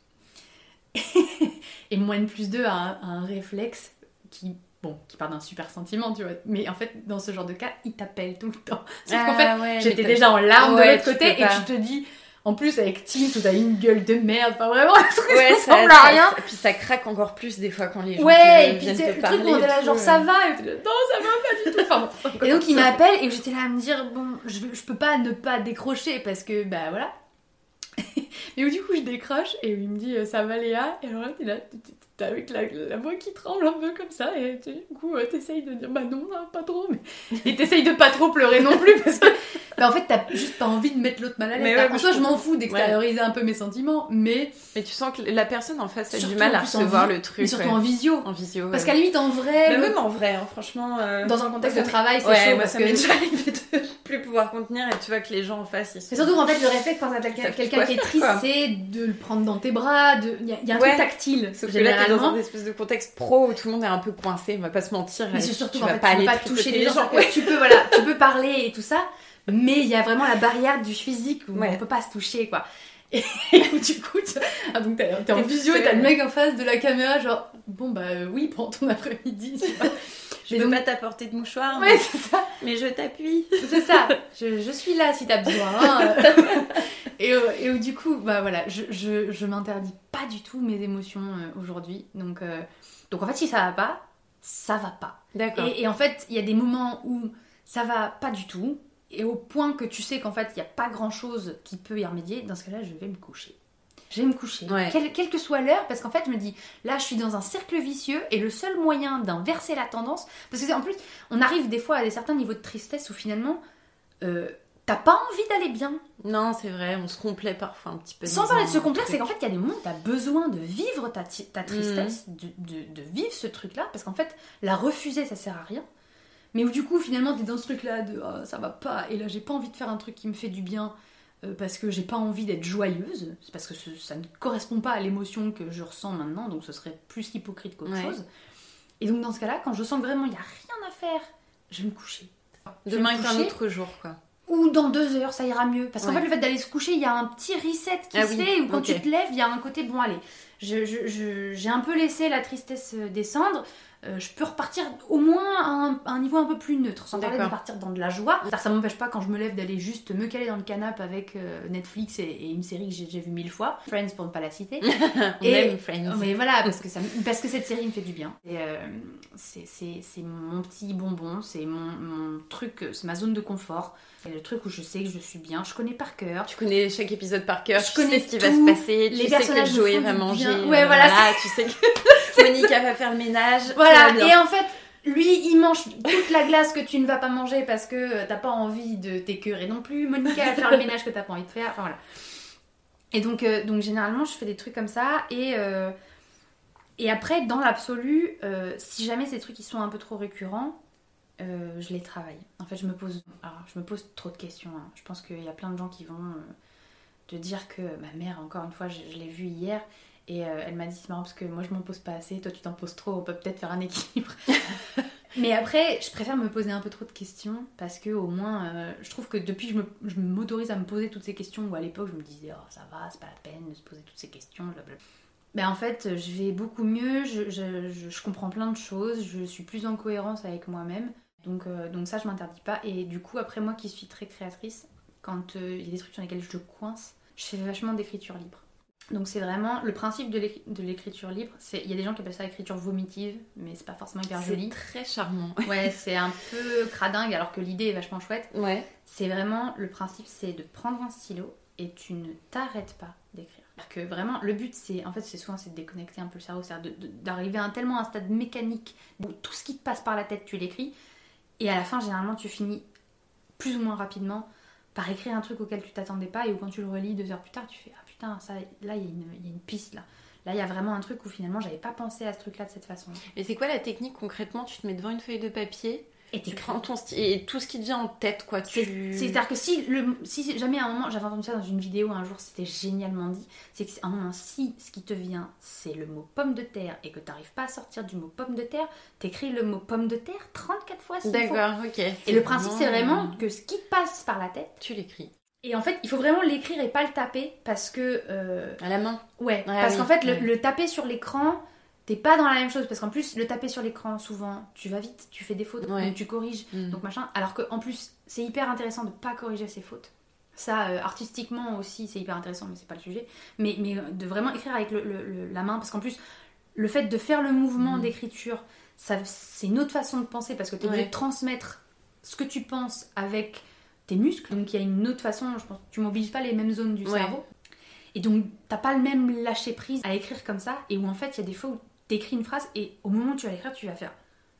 [LAUGHS] et mon N plus 2 a un, a un réflexe qui, bon, qui part d'un super sentiment, tu vois. Mais en fait, dans ce genre de cas, il t'appelle tout le temps. Sauf qu'en fait, Ah ouais, J'étais déjà en larmes Ouais, de l'autre côté et tu te dis, en plus avec Teams où t'as une gueule de merde, enfin vraiment un truc Ouais, qui ça, ressemble à rien. ça- puis ça craque encore plus des fois quand les gens Ouais, te- et puis c'est le parler. truc où on est là, et genre tout, ça euh. va, et là, non, ça va pas du tout. Enfin, bon. Et donc il m'appelle et j'étais là à me dire, bon, je, je peux pas ne pas décrocher parce que, bah voilà. [LAUGHS] Et où du coup je décroche et il me dit, euh, ça va Léa? Et alors là, t'es avec la, la voix qui tremble un peu comme ça et tu- du coup euh, t'essayes de dire, bah non, hein, pas trop, mais. [LAUGHS] Et t'essayes de pas trop pleurer non plus parce que. [LAUGHS] Bah en fait, t'as juste pas envie de mettre l'autre mal à l'aise. T'as- ouais, en soi, je m'en fous d'extérioriser un peu mes sentiments, mais. Mais tu sens que la personne en face a du Surtout mal à en en recevoir le truc. mais surtout ouais. en visio. en visio. Parce ouais. qu'à la limite, en vrai, Mais le- même en vrai, hein, franchement. euh, dans un contexte de travail, c'est ouais, chaud moi, parce ça que. m'est déjà [LAUGHS] arrivé de plus pouvoir contenir et tu vois que les gens en face ils sont. Mais surtout qu'en fait, le réflexe quand t'as quelqu'un qui est triste, c'est de le prendre dans tes bras. de- Il y, a- il y a un Ouais. truc tactile, Sauf que là, t'es dans un espèce de contexte pro où tout le monde est un peu coincé, on va pas se mentir. Mais c'est surtout tu vas fait, pas tu aller pas toucher les gens. Ouais, tu peux, voilà, tu peux parler et tout ça, mais il y a vraiment la barrière du physique où Ouais. on peut pas se toucher, quoi. [LAUGHS] Et du coup, tu- ah, donc t'es en visio et t'as le mec en face de la caméra, genre, bon bah euh, oui, prends ton après-midi. Je Mais peux donc- pas t'apporter de mouchoir, Ouais, ça. mais je t'appuie. [LAUGHS] C'est ça, je, je suis là si t'as besoin. hein. [LAUGHS] et, euh, et du coup, bah voilà, je, je, je m'interdis pas du tout mes émotions euh, aujourd'hui. Donc, euh, donc en fait, si ça va pas, ça va pas. D'accord. Et, et en fait, il y a des moments où ça va pas du tout, et au point que tu sais qu'en fait, il n'y a pas grand chose qui peut y remédier, dans ce cas-là, je vais me coucher. Je vais me coucher, Ouais. quelle, quelle que soit l'heure, parce qu'en fait, je me dis, là, je suis dans un cercle vicieux, et le seul moyen d'inverser la tendance, parce que en plus, on arrive des fois à des certains niveaux de tristesse où finalement, euh, t'as pas envie d'aller bien. Non, c'est vrai, on se complaît parfois un petit peu. Sans parler de ce complexe, c'est qu'en fait, il y a des moments où tu as besoin de vivre ta, ta tristesse, de, de- de vivre ce truc-là, parce qu'en fait, la refuser, ça sert à rien. Mais où du coup, finalement, tu es dans ce truc-là de Ah, ça va pas, et là, j'ai pas envie de faire un truc qui me fait du bien, euh, parce que j'ai pas envie d'être joyeuse, c'est parce que ce- ça ne correspond pas à l'émotion que je ressens maintenant, donc ce serait plus hypocrite qu'autre Ouais. chose. Et donc, dans ce cas-là, quand je sens que vraiment il y a rien à faire, je vais me coucher. Je Demain est un autre jour, quoi. Ou dans deux heures, ça ira mieux. Parce qu'en Ouais. fait, le fait d'aller se coucher, il y a un petit reset qui Ah se oui, fait, ou quand tu te lèves, il y a un côté, bon allez, je- je- je- j'ai un peu laissé la tristesse euh, descendre, euh, je peux repartir au moins à un, à un niveau un peu plus neutre, sans parler de partir dans de la joie. Ça, ça m'empêche pas quand je me lève d'aller juste me caler dans le canapé avec euh, Netflix et, et une série que j'ai déjà vue mille fois, Friends pour ne pas la citer. [LAUGHS] On Et- aime Friends. Mais voilà, parce que, ça, me- parce que cette série me fait du bien. Euh, c'est, mon petit bonbon, c'est mon, mon truc, c'est ma zone de confort. C'est le truc où je sais que je suis bien, je connais par cœur. Tu connais chaque épisode par cœur, Je tu connais sais ce qui va se passer, les tu sais que Joey va manger. Ouais, [LAUGHS] voilà, tu sais que Monica va faire le ménage. [LAUGHS] Voilà, et en fait, lui, il mange toute la glace que tu ne vas pas manger parce que euh, t'as pas envie de t'écœurer non plus. Monica va faire le ménage que t'as pas envie de faire. Enfin voilà. Et donc, euh, donc généralement, je fais des trucs comme ça. Et, euh, et après, dans l'absolu, euh, si jamais ces trucs ils sont un peu trop récurrents, je les travaille. En fait, je me pose, alors, je me pose trop de questions. hein. Je pense qu'il y a plein de gens qui vont te dire que ma mère, encore une fois, je, je l'ai vue hier. Et euh, elle m'a dit, c'est marrant parce que moi je m'en pose pas assez, toi tu t'en poses trop, on peut peut-être faire un équilibre. [LAUGHS] Mais après, je préfère me poser un peu trop de questions parce que au moins, euh, je trouve que depuis que je m'autorise à me poser toutes ces questions, où à l'époque je me disais, oh ça va, c'est pas la peine de se poser toutes ces questions, blablabla. Ben en fait, je vais beaucoup mieux, je, je- je- comprends plein de choses, je suis plus en cohérence avec moi-même. Donc, euh, donc ça, je m'interdis pas. Et du coup, après moi qui suis très créatrice, quand il y a des trucs sur lesquels je coince, je fais vachement d'écriture libre. Donc c'est vraiment le principe de l'écri- de l'écriture libre. C'est il y a des gens qui appellent ça l'écriture vomitive, mais c'est pas forcément hyper C'est joli. très charmant. [LAUGHS] Ouais, c'est un peu cradingue alors que l'idée est vachement chouette. Ouais. C'est vraiment le principe, c'est de prendre un stylo et tu ne t'arrêtes pas d'écrire. Que vraiment, le but, c'est en fait, c'est souvent c'est de déconnecter un peu le cerveau, de- d'arriver à un, tellement un stade mécanique où tout ce qui te passe par la tête, tu l'écris. Et à la fin, généralement, tu finis plus ou moins rapidement par écrire un truc auquel tu t'attendais pas et où quand tu le relis deux heures plus tard, tu fais ah putain, ça, là, il y, a une- il y a une piste là. Là, il y a vraiment un truc où finalement, j'avais pas pensé à ce truc-là de cette façon. Mais c'est quoi la technique concrètement Tu te mets devant une feuille de papier, Et tu prends ton stylo et tout ce qui te vient en tête, quoi. C'est- Tu... C'est-à-dire que si, le, si jamais à un moment, j'avais entendu ça dans une vidéo un jour, c'était génialement dit, c'est qu'à un moment, si ce qui te vient, c'est le mot pomme de terre et que t'arrives pas à sortir du mot pomme de terre, t'écris le mot pomme de terre 34 fois. D'accord, ok. Et le principe, c'est vraiment que ce qui te passe par la tête, Tu l'écris. Et en fait, il faut vraiment l'écrire et pas le taper parce que. euh, À la main Ouais, parce oui, qu'en fait, le, ouais. le taper sur l'écran, t'es pas dans la même chose. Parce qu'en plus, le taper sur l'écran, souvent, tu vas vite, tu fais des fautes, Ouais. donc tu corriges. Mm. Donc machin. Alors qu'en plus, c'est hyper intéressant de pas corriger ses fautes. Ça, euh, artistiquement aussi, c'est hyper intéressant, mais c'est pas le sujet. Mais, mais euh, de vraiment écrire avec le- le- le- la main, parce qu'en plus, le fait de faire le mouvement Mhm. d'écriture, c'est une autre façon de penser, parce que tu es obligé de transmettre ce que tu penses avec tes muscles. Donc il y a une autre façon, je pense, tu mobilises pas les mêmes zones du Ouais. cerveau. Et donc, t'as pas le même lâcher prise à écrire comme ça, et où en fait, il y a des fois où t'écris une phrase, et au moment où tu vas l'écrire, tu vas faire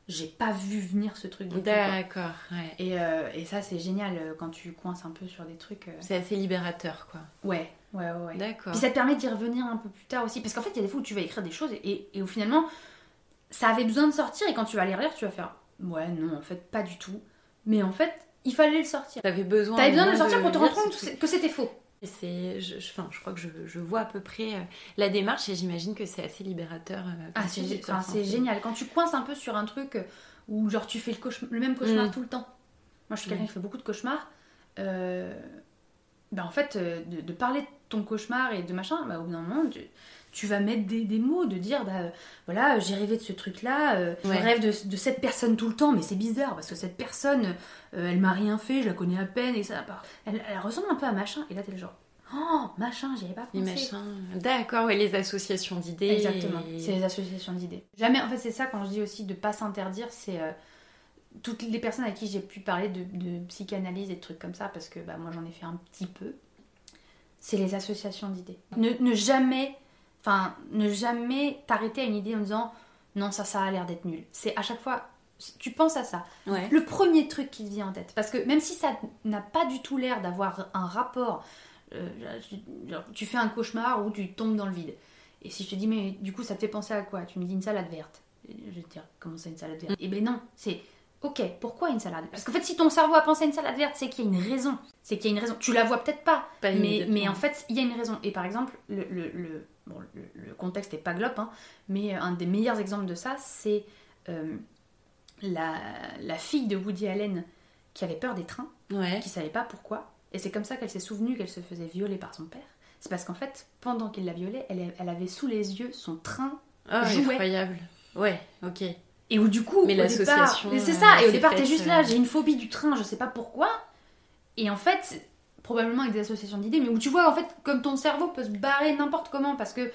J'ai pas vu venir ce truc. D'accord, ouais. Et, euh, et ça, c'est génial euh, quand tu coinces un peu sur des trucs. euh, C'est assez libérateur, quoi. Ouais, ouais, ouais. ouais. D'accord. Puis ça te permet d'y revenir un peu plus tard aussi. Parce qu'en fait, il y a des fois où tu vas écrire des choses, et, et où finalement, ça avait besoin de sortir, et quand tu vas les relire, tu vas faire Ouais, non, en fait, pas du tout. Mais en fait, il fallait le sortir. T'avais besoin. T'avais besoin de le sortir pour te rendre compte que c'était faux. C'est, je, je, enfin, je crois que je, je vois à peu près euh, la démarche et j'imagine que c'est assez libérateur. euh, Ah, c'est enfin, génial. Quand tu coinces un peu sur un truc euh, où genre tu fais le, cauchemar- le même cauchemar Mm. tout le temps. Moi, je suis quelqu'un qui fait beaucoup de cauchemars. Euh, ben, en fait, de, de parler ton cauchemar et de machin, bah, au bout d'un moment, tu, tu vas mettre des, des mots, de dire, bah euh, voilà, j'ai rêvé de ce truc-là, euh, je Ouais. rêve de, de cette personne tout le temps, mais c'est bizarre parce que cette personne, euh, elle m'a rien fait, je la connais à peine et ça, elle, elle ressemble un peu à machin. Et là, t'es le genre, oh, machin, j'y avais pas Les pensé. machins. D'accord, ouais, les associations d'idées. Exactement, et- c'est les associations d'idées. Jamais, en fait, c'est ça quand je dis aussi de pas s'interdire, c'est euh, toutes les personnes à qui j'ai pu parler de, de psychanalyse et de trucs comme ça, parce que bah, moi j'en ai fait un petit peu, c'est les associations d'idées. Ne, ne jamais, enfin, ne jamais t'arrêter à une idée en disant non, ça, ça a l'air d'être nul. C'est à chaque fois, tu penses à ça. Ouais. Le premier truc qui te vient en tête, parce que même si ça n'a pas du tout l'air d'avoir un rapport, euh, genre, tu fais un cauchemar ou tu tombes dans le vide. Et si je te dis, mais du coup, ça te fait penser à quoi? Tu me dis une salade verte. Je vais te dire, comment ça, une salade verte? Eh ben non, c'est, ok, pourquoi une salade? Parce qu'en fait, si ton cerveau a pensé à une salade verte, c'est qu'il y a une raison. C'est qu'il y a une raison. Tu la vois peut-être pas, Pas mais, mais en fait, il y a une raison. Et par exemple, le, le, le- bon, le, le contexte n'est pas globe, hein, mais un des meilleurs exemples de ça, c'est euh, la, la fille de Woody Allen qui avait peur des trains, Ouais. qui savait pas pourquoi. Et c'est comme ça qu'elle s'est souvenue qu'elle se faisait violer par son père. C'est parce qu'en fait, pendant qu'il la violait, elle, elle avait sous les yeux son train. Ah, Jouet. incroyable. Ouais, ok. Et où du coup, Mais l'association, Mais c'est euh, ça, et au départ, t'es juste là, euh, j'ai une phobie du train, je sais pas pourquoi. Et en fait, probablement avec des associations d'idées, mais où tu vois, en fait, comme ton cerveau peut se barrer n'importe comment, parce que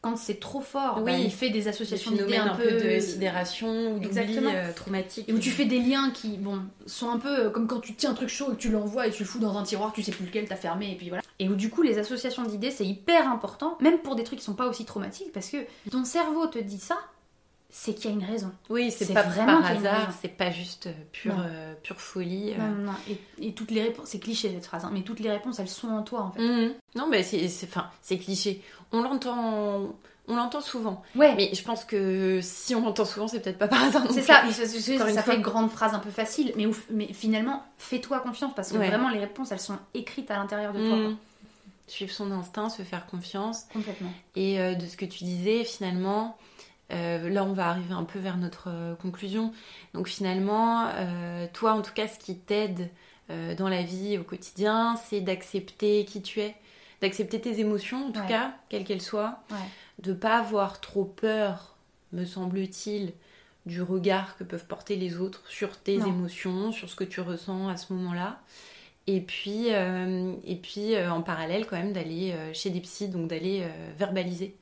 quand c'est trop fort, Oui. bah, il fait des associations d'idées un, un peu de sidération ou d'oubli euh, traumatique. Et où tu fais des liens qui, bon, sont un peu euh, comme quand tu tiens un truc chaud et que tu l'envoies et tu le fous dans un tiroir, tu sais plus lequel t'as fermé, et puis voilà. Et où du coup, les associations d'idées, c'est hyper important, même pour des trucs qui sont pas aussi traumatiques, parce que ton cerveau te dit ça, c'est qu'il y a une raison. Oui, c'est pas vraiment par hasard, c'est pas juste euh, pure, euh, pure folie. euh. Non, non, non. Et, et toutes les réponses, c'est cliché cette phrase, hein, mais toutes les réponses, elles sont en toi, en fait. Mhm. Non, mais c'est enfin, c'est cliché. On l'entend on l'entend souvent. Ouais, Mais je pense que si on l'entend souvent, c'est peut-être pas par hasard. c'est ça, ça, ça- fait une grande phrase un peu facile, mais, ouf- mais finalement, fais-toi confiance, parce que Ouais. vraiment, les réponses, elles sont écrites à l'intérieur de toi. quoi. Mhm. Suivre son instinct, se faire confiance. Complètement. Et euh, de ce que tu disais, finalement, euh, là on va arriver un peu vers notre euh, conclusion. Donc finalement, euh, toi en tout cas, ce qui t'aide euh, dans la vie au quotidien, c'est d'accepter qui tu es, d'accepter tes émotions en tout Ouais. cas, quelles qu'elles soient, Ouais. de pas avoir trop peur, me semble-t-il, du regard que peuvent porter les autres sur tes Non. émotions, sur ce que tu ressens à ce moment-là. Et puis, et puis en parallèle, quand même, d'aller chez des psys, donc d'aller verbaliser.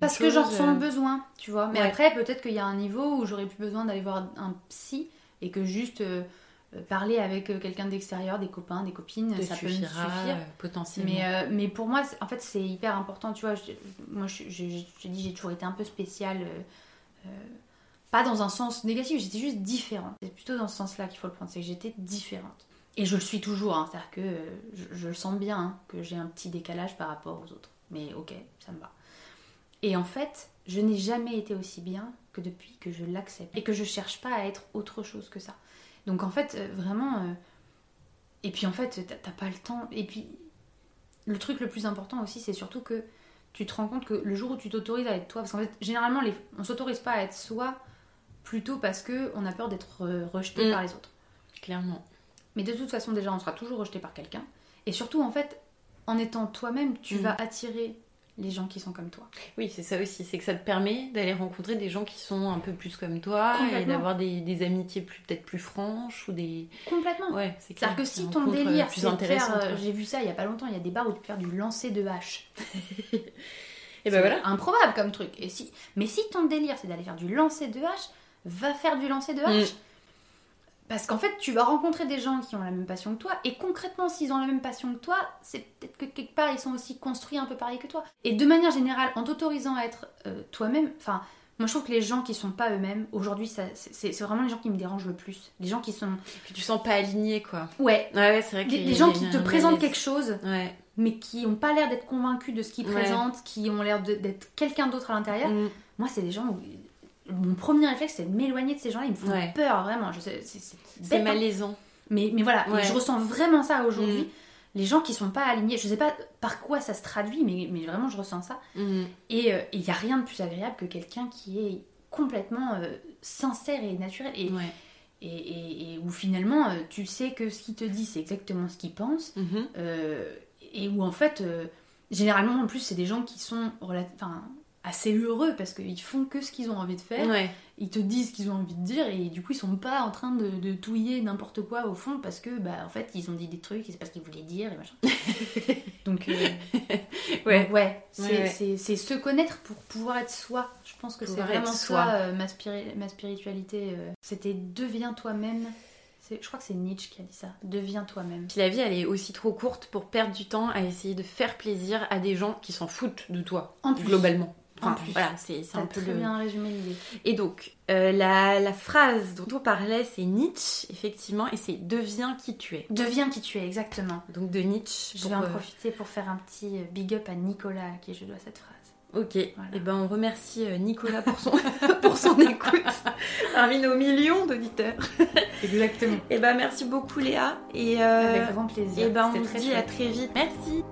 Parce que j'en ressens euh, le besoin, tu vois. Mais ouais. après, peut-être qu'il y a un niveau où j'aurais plus besoin d'aller voir un psy et que juste euh, euh, parler avec euh, quelqu'un d'extérieur, des copains, des copines, te ça peut me suffire. euh, potentiellement. Mais, euh, mais pour moi, en fait, c'est hyper important, tu vois. je- moi, je, je, je, dis, j'ai toujours été un peu spéciale. euh, euh, pas dans un sens négatif, j'étais juste différente. C'est plutôt dans ce sens-là qu'il faut le prendre, c'est que j'étais différente. Et je le suis toujours, hein, c'est-à-dire que euh, je, je le sens bien, hein, que j'ai un petit décalage par rapport aux autres. Mais ok, ça me va. Et en fait, je n'ai jamais été aussi bien que depuis que je l'accepte. Et que je cherche pas à être autre chose que ça. Donc en fait, euh, vraiment... euh, Et puis en fait, t'as- pas le temps. Et puis, le truc le plus important aussi, c'est surtout que tu te rends compte que le jour où tu t'autorises à être toi, parce qu'en fait, généralement, les... on s'autorise pas à être soi plutôt parce que on a peur d'être euh, rejeté Mm. par les autres. Clairement. Mais de toute façon, déjà, on sera toujours rejeté par quelqu'un. Et surtout, en fait, en étant toi-même, tu Mm. vas attirer les gens qui sont comme toi. Oui, c'est ça aussi, c'est que ça te permet d'aller rencontrer des gens qui sont un peu plus comme toi et d'avoir des, des amitiés plus peut-être plus franches ou des. Complètement. Ouais, c'est clair. C'est-à-dire que si ton euh, délire, c'est faire. euh. J'ai vu ça il y a pas longtemps, il y a des bars où tu peux faire du lancer de hache. [LAUGHS] Et ben voilà. Improbable comme truc. Et si... Mais si ton délire, c'est d'aller faire du lancer de hache, va faire du lancer de hache. Mm. Parce qu'en fait, tu vas rencontrer des gens qui ont la même passion que toi, et concrètement, s'ils ont la même passion que toi, c'est peut-être que quelque part, ils sont aussi construits un peu pareil que toi. Et de manière générale, en t'autorisant à être euh, toi-même, enfin, moi je trouve que les gens qui sont pas eux-mêmes, aujourd'hui, c'est vraiment les gens qui me dérangent le plus. Les gens qui sont. Que tu sens pas aligné quoi. Ouais, Ouais, ouais, c'est vrai que des, des gens qui te présentent quelque chose, Ouais. mais qui ont pas l'air d'être convaincus de ce qu'ils Ouais. présentent, qui ont l'air d'être quelqu'un d'autre à l'intérieur. Mm. Moi, c'est des gens où. Mon premier réflexe, c'est de m'éloigner de ces gens-là. Ils me font Ouais. peur, vraiment. Je sais, c'est hein. malaisant. Mais, mais voilà, Ouais. et je ressens vraiment ça aujourd'hui. Mm. Les gens qui sont pas alignés, je sais pas par quoi ça se traduit, mais, mais vraiment je ressens ça. Mm. Et il n'y a rien de plus agréable que quelqu'un qui est complètement euh, sincère et naturel. Et, Ouais. et, et- et où finalement euh, tu sais que ce qu'il te dit c'est exactement ce qu'il pense. Mhm. euh, et où en fait, euh, généralement, en plus, c'est des gens qui sont enfin, assez heureux parce qu'ils font que ce qu'ils ont envie de faire. Ouais. Ils te disent ce qu'ils ont envie de dire et du coup, ils sont pas en train de, de touiller n'importe quoi au fond parce que, bah, en fait, ils ont dit des trucs c'est pas ce qu'ils voulaient dire et machin. [LAUGHS] donc, euh, Ouais. donc, ouais, c'est Ouais, se connaître pour pouvoir être soi. Je pense que c'est vraiment soi. ça, euh, ma, spiri- ma spiritualité. euh. C'était deviens toi-même. Je crois que c'est Nietzsche qui a dit ça. Deviens toi-même. Puis la vie, elle est aussi trop courte pour perdre du temps à essayer de faire plaisir à des gens qui s'en foutent de toi, En plus. globalement. En plus. voilà, c'est un peu très le... bien résumé l'idée. Et donc, euh, la, la phrase dont on parlait, c'est Nietzsche, effectivement, et c'est « deviens qui tu es Deviens qui tu es, exactement. ». Donc de Nietzsche. Je vais en euh, profiter pour faire un petit euh, big up à Nicolas à qui je dois cette phrase. Ok, Voilà. et ben on remercie Nicolas pour son, [LAUGHS] pour son écoute [LAUGHS] parmi nos millions d'auditeurs. [LAUGHS] Exactement. Et ben merci beaucoup Léa, et, euh, Avec grand plaisir. et ben on se dit à très vite. Merci